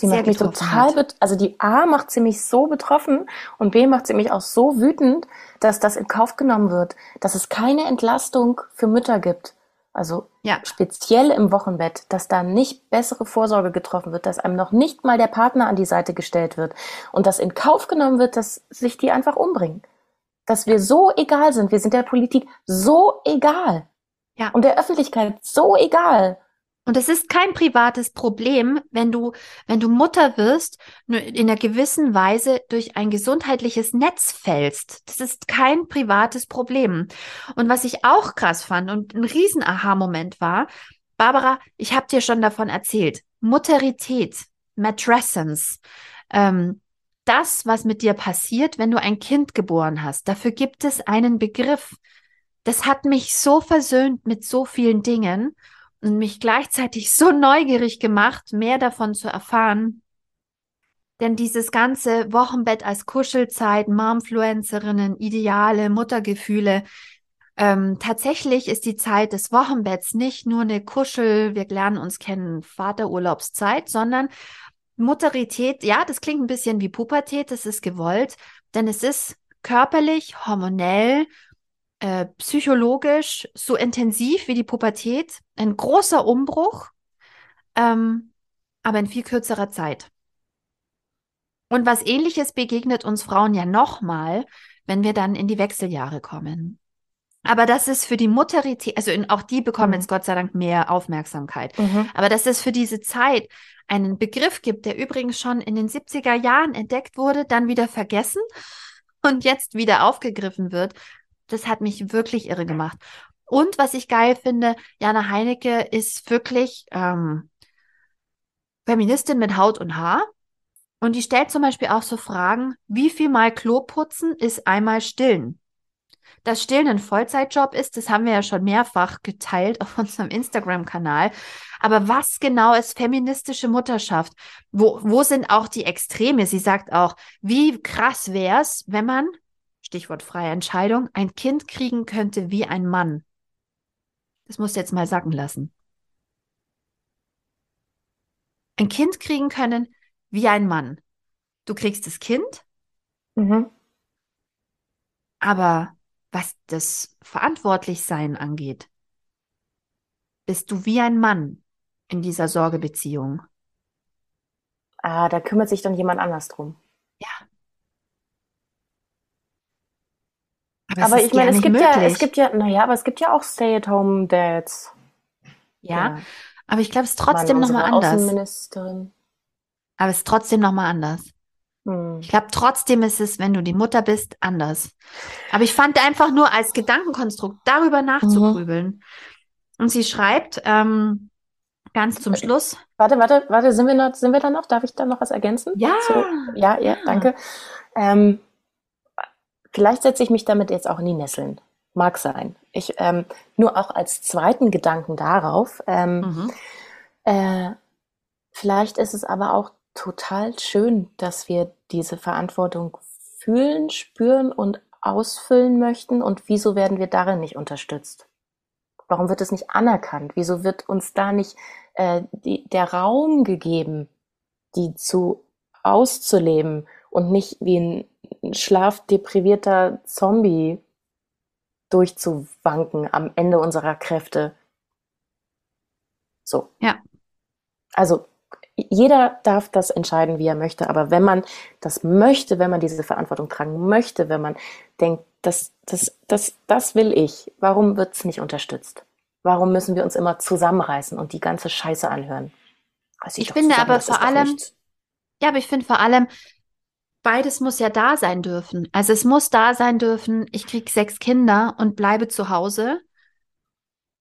die macht mich total, also die A macht sie mich so betroffen und B macht sie mich auch so wütend, dass das in Kauf genommen wird, dass es keine Entlastung für Mütter gibt. Also ja. speziell im Wochenbett, dass da nicht bessere Vorsorge getroffen wird, dass einem noch nicht mal der Partner an die Seite gestellt wird und dass in Kauf genommen wird, dass sich die einfach umbringen. Dass wir so egal sind, wir sind der Politik so egal. Ja. Und der Öffentlichkeit so egal. Und es ist kein privates Problem, wenn du, wenn du Mutter wirst, nur in einer gewissen Weise durch ein gesundheitliches Netz fällst. Das ist kein privates Problem. Und was ich auch krass fand und ein riesen Aha-Moment war, Barbara, ich habe dir schon davon erzählt, Mutterität, Matrescence, ähm, das, was mit dir passiert, wenn du ein Kind geboren hast, dafür gibt es einen Begriff. Das hat mich so versöhnt mit so vielen Dingen und mich gleichzeitig so neugierig gemacht, mehr davon zu erfahren. Denn dieses ganze Wochenbett als Kuschelzeit, Momfluencerinnen, Ideale, Muttergefühle, ähm, tatsächlich ist die Zeit des Wochenbetts nicht nur eine Kuschel, wir lernen uns kennen, Vaterurlaubszeit, sondern Mutterität, ja, das klingt ein bisschen wie Pubertät, das ist gewollt, denn es ist körperlich, hormonell, äh, psychologisch so intensiv wie die Pubertät, ein großer Umbruch, ähm, aber in viel kürzerer Zeit. Und was ähnliches begegnet uns Frauen ja nochmal, wenn wir dann in die Wechseljahre kommen. Aber das ist für die Mutterität, also in, auch die bekommen mhm. jetzt Gott sei Dank mehr Aufmerksamkeit. Mhm. Aber dass es für diese Zeit einen Begriff gibt, der übrigens schon in den 70er Jahren entdeckt wurde, dann wieder vergessen und jetzt wieder aufgegriffen wird, das hat mich wirklich irre gemacht. Und was ich geil finde, Jana Heinecke ist wirklich ähm, Feministin mit Haut und Haar. Und die stellt zum Beispiel auch so Fragen, wie viel mal Klo putzen ist einmal stillen? Dass Stillen ein Vollzeitjob ist, das haben wir ja schon mehrfach geteilt auf unserem Instagram-Kanal. Aber was genau ist feministische Mutterschaft? Wo, wo sind auch die Extreme? Sie sagt auch, wie krass wäre es, wenn man, Stichwort freie Entscheidung, ein Kind kriegen könnte wie ein Mann. Das musst du jetzt mal sacken lassen. Ein Kind kriegen können wie ein Mann. Du kriegst das Kind, mhm. aber was das Verantwortlichsein angeht, bist du wie ein Mann in dieser Sorgebeziehung. Ah, da kümmert sich dann jemand anders drum. Ja. Aber, aber ich meine, es gibt möglich. ja, es gibt ja, naja, aber es gibt ja auch Stay-at-home-Dads. Ja, ja, aber ich glaube, es ist trotzdem nochmal anders. Aber es ist trotzdem nochmal anders. Hm. Ich glaube, trotzdem ist es, wenn du die Mutter bist, anders. Aber ich fand einfach nur als Gedankenkonstrukt darüber nachzugrübeln. Mhm. Und sie schreibt ähm, ganz zum Schluss. Warte, warte, warte, sind wir noch, sind wir da noch? Darf ich da noch was ergänzen? Ja. So, ja, ja, danke. Ähm, vielleicht setze ich mich damit jetzt auch in die Nesseln. Mag sein. Ich ähm, nur auch als zweiten Gedanken darauf. Ähm, mhm. äh, vielleicht ist es aber auch total schön, dass wir diese Verantwortung fühlen, spüren und ausfüllen möchten und wieso werden wir darin nicht unterstützt? Warum wird es nicht anerkannt? Wieso wird uns da nicht äh, die, der Raum gegeben, die zu auszuleben und nicht wie ein schlafdeprivierter Zombie durchzuwanken am Ende unserer Kräfte? So. Ja. Also jeder darf das entscheiden, wie er möchte, aber wenn man das möchte, wenn man diese Verantwortung tragen möchte, wenn man denkt, das, das, das, das will ich, warum wird es nicht unterstützt? Warum müssen wir uns immer zusammenreißen und die ganze Scheiße anhören? ich, ich finde aber vor allem, ja, aber ich finde vor allem, beides muss ja da sein dürfen. Also es muss da sein dürfen, ich kriege sechs Kinder und bleibe zu Hause.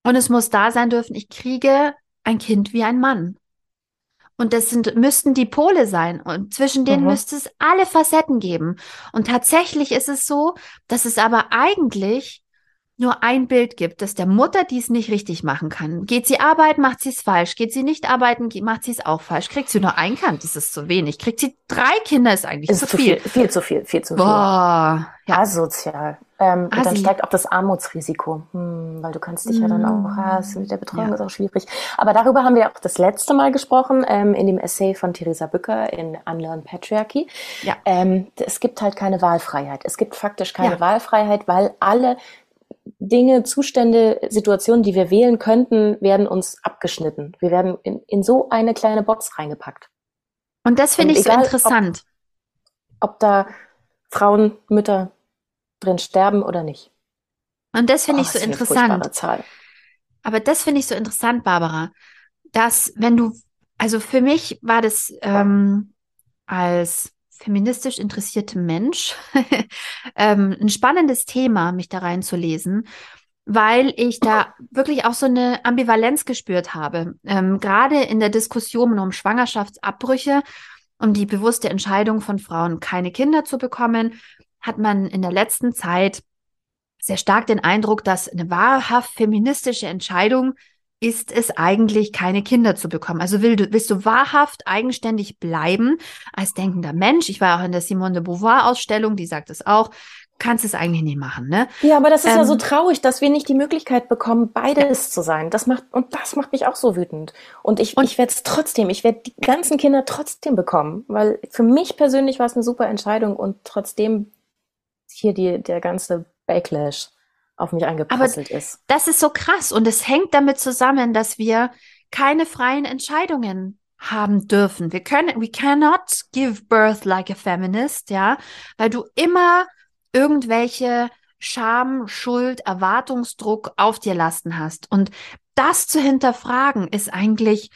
Und es muss da sein dürfen, ich kriege ein Kind wie ein Mann. Und das sind, müssten die Pole sein. Und zwischen denen mhm. müsste es alle Facetten geben. Und tatsächlich ist es so, dass es aber eigentlich nur ein Bild gibt, dass der Mutter dies nicht richtig machen kann. Geht sie arbeiten, macht sie es falsch. Geht sie nicht arbeiten, macht sie es auch falsch. Kriegt sie nur ein Kind, das ist zu wenig. Kriegt sie drei Kinder, ist eigentlich ist zu viel. viel. Viel zu viel, viel zu viel. Boah, ja. Asozial. Ähm, und dann steigt auch das Armutsrisiko, hm, weil du kannst dich hm. ja dann auch, hm. ah, mit der Betreuung ja. ist auch schwierig. Aber darüber haben wir auch das letzte Mal gesprochen, ähm, in dem Essay von Theresa Bücker in Unlearn Patriarchy. Ja. Ähm, es gibt halt keine Wahlfreiheit. Es gibt faktisch keine ja. Wahlfreiheit, weil alle Dinge, Zustände, Situationen, die wir wählen könnten, werden uns abgeschnitten. Wir werden in, in so eine kleine Box reingepackt. Und das finde ich egal, so interessant. Ob, ob, da Frauen, Mütter drin sterben oder nicht. Und das finde oh, ich so interessant. Aber das finde ich so interessant, Barbara, dass wenn du, also für mich war das ähm, als feministisch interessierte Mensch ähm, ein spannendes Thema, mich da reinzulesen, weil ich da wirklich auch so eine Ambivalenz gespürt habe. Ähm, Gerade in der Diskussion um Schwangerschaftsabbrüche, um die bewusste Entscheidung von Frauen, keine Kinder zu bekommen, hat man in der letzten Zeit sehr stark den Eindruck, dass eine wahrhaft feministische Entscheidung ist es eigentlich, keine Kinder zu bekommen? Also will du, willst du wahrhaft eigenständig bleiben als denkender Mensch? Ich war auch in der Simone de Beauvoir Ausstellung, die sagt es auch. Kannst es eigentlich nicht machen, ne? Ja, aber das ist ähm, ja so ähm, traurig, dass wir nicht die Möglichkeit bekommen, beides zu sein. Das macht, und das macht mich auch so wütend. Und ich, und ich werde es trotzdem, ich werde die ganzen Kinder trotzdem bekommen, weil für mich persönlich war es eine super Entscheidung und trotzdem hier die, der ganze Backlash auf mich eingeprasselt ist. Das ist so krass und es hängt damit zusammen, dass wir keine freien Entscheidungen haben dürfen. Wir können, we cannot give birth like a feminist, ja, weil du immer irgendwelche Scham, Schuld, Erwartungsdruck auf dir lasten hast. Und das zu hinterfragen ist eigentlich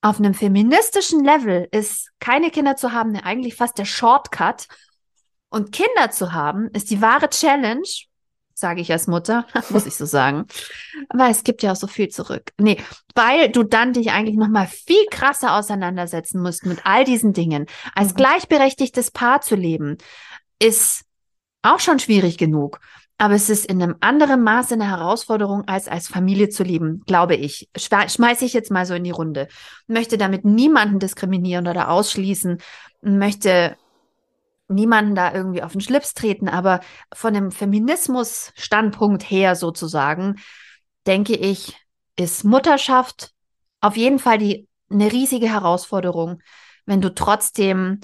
auf einem feministischen Level ist keine Kinder zu haben, eigentlich fast der Shortcut. Und Kinder zu haben ist die wahre Challenge, sage ich als Mutter, muss ich so sagen. Aber es gibt ja auch so viel zurück. Nee, weil du dann dich eigentlich nochmal viel krasser auseinandersetzen musst mit all diesen Dingen. Als mhm. gleichberechtigtes Paar zu leben, ist auch schon schwierig genug. Aber es ist in einem anderen Maße eine Herausforderung, als als Familie zu leben, glaube ich. Schmeiße ich jetzt mal so in die Runde. Möchte damit niemanden diskriminieren oder ausschließen, möchte niemanden da irgendwie auf den Schlips treten, aber von dem Feminismus-Standpunkt her sozusagen, denke ich, ist Mutterschaft auf jeden Fall die, eine riesige Herausforderung, wenn du trotzdem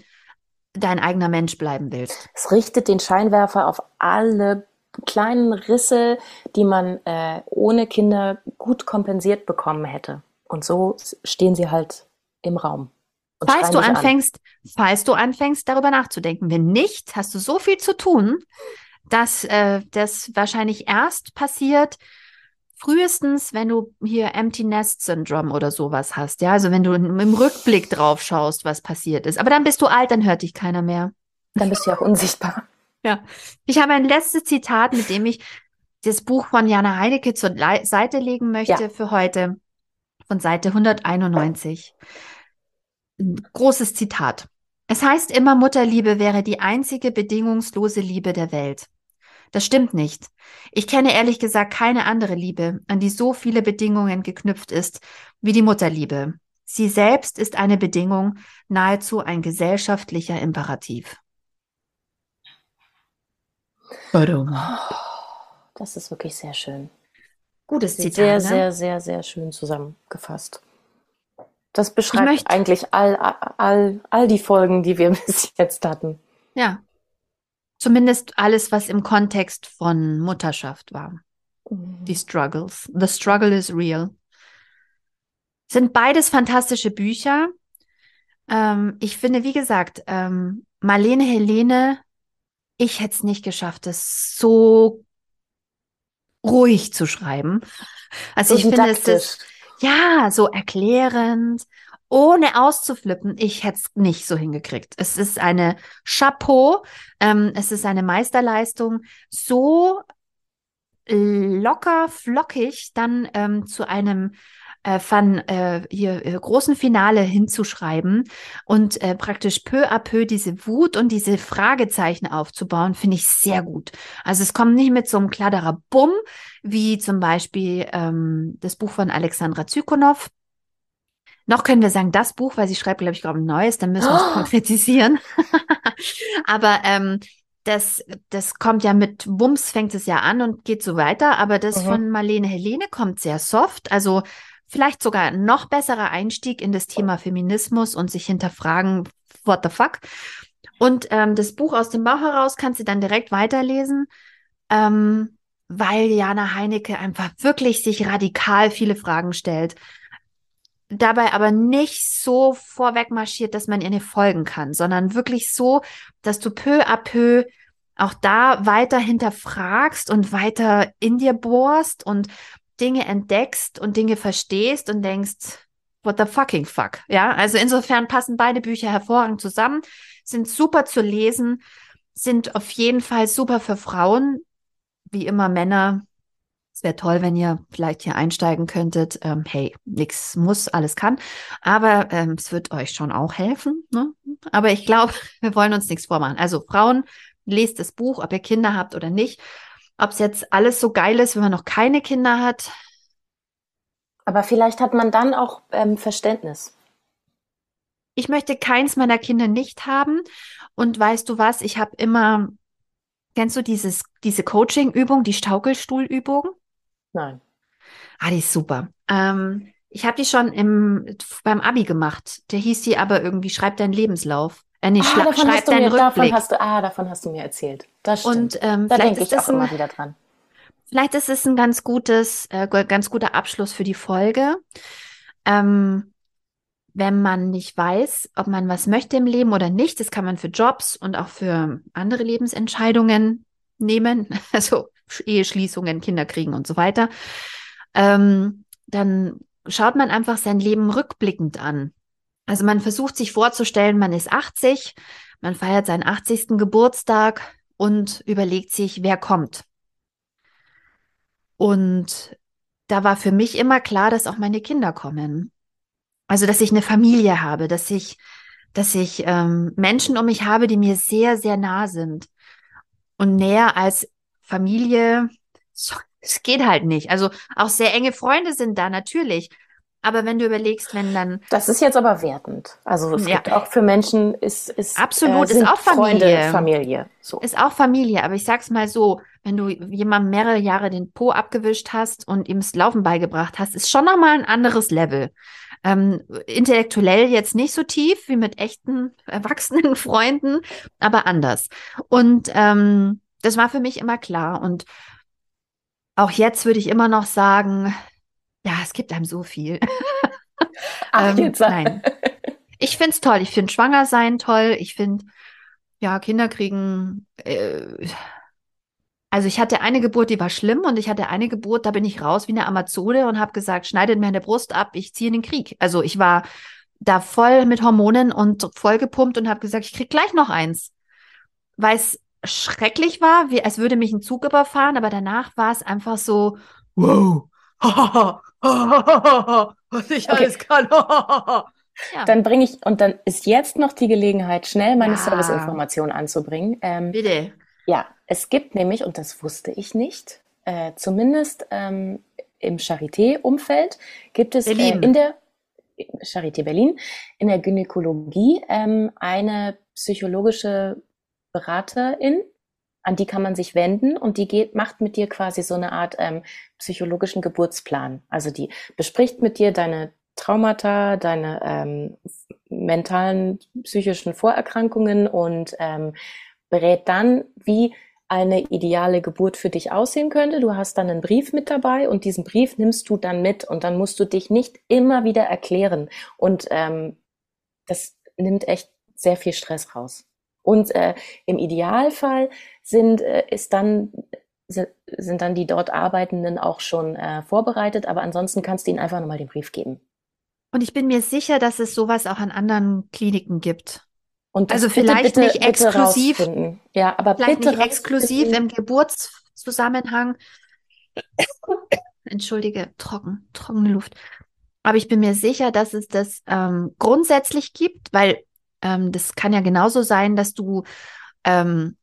dein eigener Mensch bleiben willst. Es richtet den Scheinwerfer auf alle kleinen Risse, die man äh, ohne Kinder gut kompensiert bekommen hätte. Und so stehen sie halt im Raum falls du anfängst, an. falls du anfängst, darüber nachzudenken. Wenn nicht, hast du so viel zu tun, dass äh, das wahrscheinlich erst passiert, frühestens, wenn du hier Empty Nest Syndrome oder sowas hast. Ja, also wenn du im Rückblick drauf schaust, was passiert ist. Aber dann bist du alt, dann hört dich keiner mehr. Dann bist du ja auch unsichtbar. Ja. Ich habe ein letztes Zitat, mit dem ich das Buch von Jana Heinecke zur Le Seite legen möchte ja. für heute. Von Seite 191 großes Zitat. Es heißt immer, Mutterliebe wäre die einzige bedingungslose Liebe der Welt. Das stimmt nicht. Ich kenne ehrlich gesagt keine andere Liebe, an die so viele Bedingungen geknüpft ist wie die Mutterliebe. Sie selbst ist eine Bedingung, nahezu ein gesellschaftlicher Imperativ. Das ist wirklich sehr schön. Gutes Zitat. Sehr, ne? sehr, sehr, sehr schön zusammengefasst. Das beschreibt möchte, eigentlich all, all, all die Folgen, die wir bis jetzt hatten. Ja. Zumindest alles, was im Kontext von Mutterschaft war. Mhm. Die Struggles. The struggle is real. Sind beides fantastische Bücher. Ähm, ich finde, wie gesagt, ähm, Marlene Helene, ich hätte es nicht geschafft, das so ruhig zu schreiben. Also so ich finde, es ist ja, so erklärend, ohne auszuflippen. Ich hätte es nicht so hingekriegt. Es ist eine Chapeau, ähm, es ist eine Meisterleistung, so locker, flockig dann ähm, zu einem äh, von äh, hier äh, großen Finale hinzuschreiben und äh, praktisch peu à peu diese Wut und diese Fragezeichen aufzubauen, finde ich sehr gut. Also es kommt nicht mit so einem kladderer Bumm, wie zum Beispiel ähm, das Buch von Alexandra Zykonow. Noch können wir sagen, das Buch, weil sie schreibt, glaube ich, gerade ein neues, dann müssen wir es oh. konkretisieren. Aber ähm, das, das kommt ja mit Bums, fängt es ja an und geht so weiter. Aber das mhm. von Marlene Helene kommt sehr soft. Also vielleicht sogar noch besserer Einstieg in das Thema Feminismus und sich hinterfragen, what the fuck. Und ähm, das Buch aus dem Bauch heraus kannst du dann direkt weiterlesen, ähm, weil Jana Heinecke einfach wirklich sich radikal viele Fragen stellt. Dabei aber nicht so vorweg marschiert, dass man ihr nicht folgen kann, sondern wirklich so, dass du peu à peu auch da weiter hinterfragst und weiter in dir bohrst und Dinge entdeckst und Dinge verstehst und denkst, what the fucking fuck. Ja, also insofern passen beide Bücher hervorragend zusammen, sind super zu lesen, sind auf jeden Fall super für Frauen, wie immer Männer. Es wäre toll, wenn ihr vielleicht hier einsteigen könntet. Ähm, hey, nichts muss, alles kann. Aber ähm, es wird euch schon auch helfen. Ne? Aber ich glaube, wir wollen uns nichts vormachen. Also Frauen, lest das Buch, ob ihr Kinder habt oder nicht. Ob es jetzt alles so geil ist, wenn man noch keine Kinder hat, Aber vielleicht hat man dann auch ähm, Verständnis. Ich möchte keins meiner Kinder nicht haben. Und weißt du was? Ich habe immer, kennst du dieses, diese Coaching-Übung, die Staukelstuhlübung? Nein. Ah, die ist super. Ähm, ich habe die schon im, beim Abi gemacht. Der hieß die aber irgendwie, schreib deinen Lebenslauf. Äh, nee, ah, davon schreib deinen mir, Rückblick. Davon hast du, ah, davon hast du mir erzählt. Das stimmt. Und ähm, da denke ich auch ein, immer wieder dran. Vielleicht ist es ein ganz gutes, äh, ganz guter Abschluss für die Folge. Ähm, wenn man nicht weiß, ob man was möchte im Leben oder nicht, das kann man für Jobs und auch für andere Lebensentscheidungen nehmen, also Eheschließungen, Kinder kriegen und so weiter, ähm, dann schaut man einfach sein Leben rückblickend an. Also man versucht sich vorzustellen, man ist 80, man feiert seinen 80. Geburtstag und überlegt sich, wer kommt. Und da war für mich immer klar, dass auch meine Kinder kommen. Also, dass ich eine Familie habe, dass ich, dass ich ähm, Menschen um mich habe, die mir sehr, sehr nah sind. Und näher als Familie, es geht halt nicht. Also auch sehr enge Freunde sind da natürlich. Aber wenn du überlegst, wenn dann. Das ist jetzt aber wertend. Also es ja. gibt auch für Menschen ist, ist absolut äh, ist auch Familie. Freunde, Familie. So. Ist auch Familie. Aber ich sag's mal so, wenn du jemandem mehrere Jahre den Po abgewischt hast und ihm das Laufen beigebracht hast, ist schon nochmal ein anderes Level. Ähm, intellektuell jetzt nicht so tief wie mit echten erwachsenen Freunden, aber anders. Und ähm, das war für mich immer klar. Und auch jetzt würde ich immer noch sagen, ja, es gibt einem so viel. Ach, ähm, jetzt nein. Ich finde es toll. Ich finde Schwanger sein toll. Ich finde, ja, Kinder kriegen. Äh, also ich hatte eine Geburt, die war schlimm und ich hatte eine Geburt, da bin ich raus wie eine Amazone und habe gesagt, schneidet mir eine Brust ab, ich ziehe in den Krieg. Also ich war da voll mit Hormonen und voll gepumpt und habe gesagt, ich krieg gleich noch eins. Weil es schrecklich war, wie als würde mich ein Zug überfahren, aber danach war es einfach so, wow, was ich okay. alles kann. Ja. Dann bringe ich, und dann ist jetzt noch die Gelegenheit, schnell meine ja. Serviceinformation anzubringen. Ähm, Bitte. Ja, es gibt nämlich, und das wusste ich nicht, äh, zumindest ähm, im Charité-Umfeld gibt es äh, in der Charité Berlin in der Gynäkologie ähm, eine psychologische Beraterin, an die kann man sich wenden und die geht, macht mit dir quasi so eine Art ähm, psychologischen Geburtsplan. Also die bespricht mit dir deine Traumata, deine ähm, mentalen, psychischen Vorerkrankungen und ähm, berät dann, wie eine ideale Geburt für dich aussehen könnte. Du hast dann einen Brief mit dabei und diesen Brief nimmst du dann mit und dann musst du dich nicht immer wieder erklären. Und ähm, das nimmt echt sehr viel Stress raus. Und äh, im Idealfall sind, äh, ist dann, sind dann die dort Arbeitenden auch schon äh, vorbereitet, aber ansonsten kannst du ihnen einfach nochmal den Brief geben. Und ich bin mir sicher, dass es sowas auch an anderen Kliniken gibt. Und also vielleicht bitte, nicht bitte exklusiv, ja, aber vielleicht bitte nicht exklusiv im Geburtszusammenhang. Entschuldige, trocken, trockene Luft. Aber ich bin mir sicher, dass es das ähm, grundsätzlich gibt, weil ähm, das kann ja genauso sein, dass du ähm,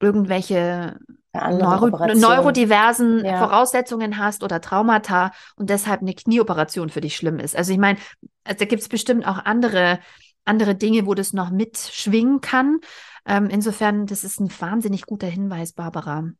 irgendwelche Neuro neurodiversen ja. Voraussetzungen hast oder Traumata und deshalb eine Knieoperation für dich schlimm ist. Also ich meine, also da gibt es bestimmt auch andere andere Dinge, wo das noch mitschwingen kann. Ähm, insofern, das ist ein wahnsinnig guter Hinweis, Barbara.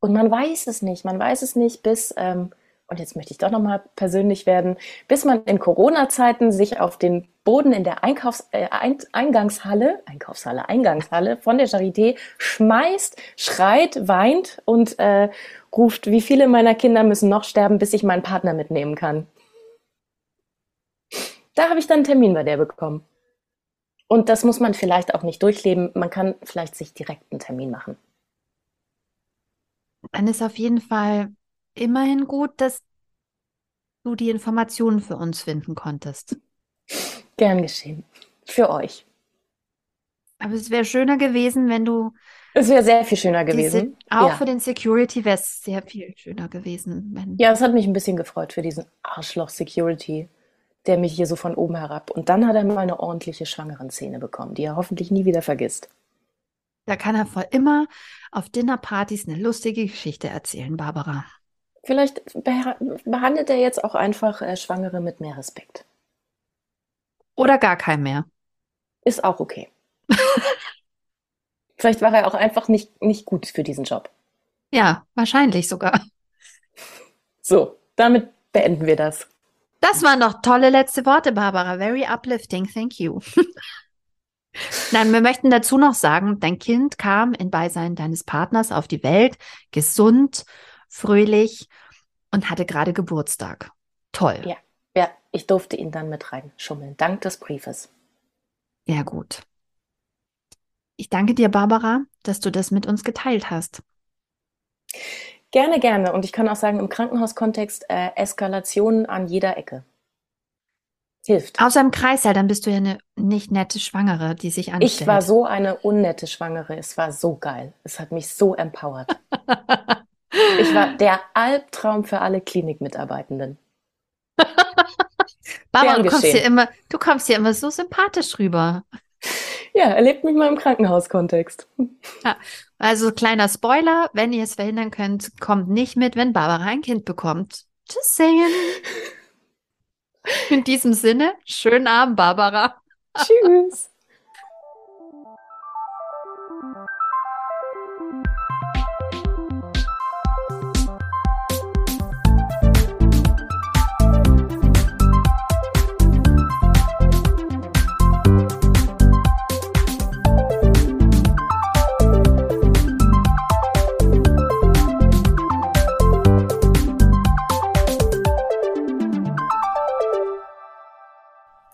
Und man weiß es nicht. Man weiß es nicht bis, ähm, und jetzt möchte ich doch nochmal persönlich werden, bis man in Corona-Zeiten sich auf den Boden in der Einkaufs äh, Eingangshalle, Einkaufshalle, Eingangshalle von der Charité schmeißt, schreit, weint und äh, ruft, wie viele meiner Kinder müssen noch sterben, bis ich meinen Partner mitnehmen kann. Da habe ich dann einen Termin bei der bekommen. Und das muss man vielleicht auch nicht durchleben. Man kann vielleicht sich direkt einen Termin machen. Dann ist auf jeden Fall immerhin gut, dass du die Informationen für uns finden konntest. Gern geschehen. Für euch. Aber es wäre schöner gewesen, wenn du. Es wäre sehr viel schöner gewesen. Diese, auch ja. für den Security wäre es sehr viel schöner gewesen. Ja, es hat mich ein bisschen gefreut für diesen Arschloch Security der mich hier so von oben herab. Und dann hat er mal eine ordentliche Schwangeren-Szene bekommen, die er hoffentlich nie wieder vergisst. Da kann er vor immer auf Dinnerpartys eine lustige Geschichte erzählen, Barbara. Vielleicht behandelt er jetzt auch einfach äh, Schwangere mit mehr Respekt. Oder gar kein mehr. Ist auch okay. Vielleicht war er auch einfach nicht, nicht gut für diesen Job. Ja, wahrscheinlich sogar. So, damit beenden wir das. Das waren noch tolle letzte Worte, Barbara. Very uplifting. Thank you. Nein, wir möchten dazu noch sagen, dein Kind kam in Beisein deines Partners auf die Welt, gesund, fröhlich und hatte gerade Geburtstag. Toll. Ja, ja, ich durfte ihn dann mit reinschummeln, dank des Briefes. Sehr gut. Ich danke dir, Barbara, dass du das mit uns geteilt hast. Gerne, gerne. Und ich kann auch sagen, im Krankenhauskontext äh, Eskalationen an jeder Ecke. Hilft. Außer im Kreißsaal, dann bist du ja eine nicht nette Schwangere, die sich anstellt. Ich war so eine unnette Schwangere. Es war so geil. Es hat mich so empowert. ich war der Albtraum für alle Klinikmitarbeitenden. Barbara, du kommst, hier immer, du kommst hier immer so sympathisch rüber. Ja, erlebt mich mal im Krankenhauskontext. Ja, also kleiner Spoiler, wenn ihr es verhindern könnt, kommt nicht mit, wenn Barbara ein Kind bekommt. Just saying. In diesem Sinne, schönen Abend, Barbara. Tschüss.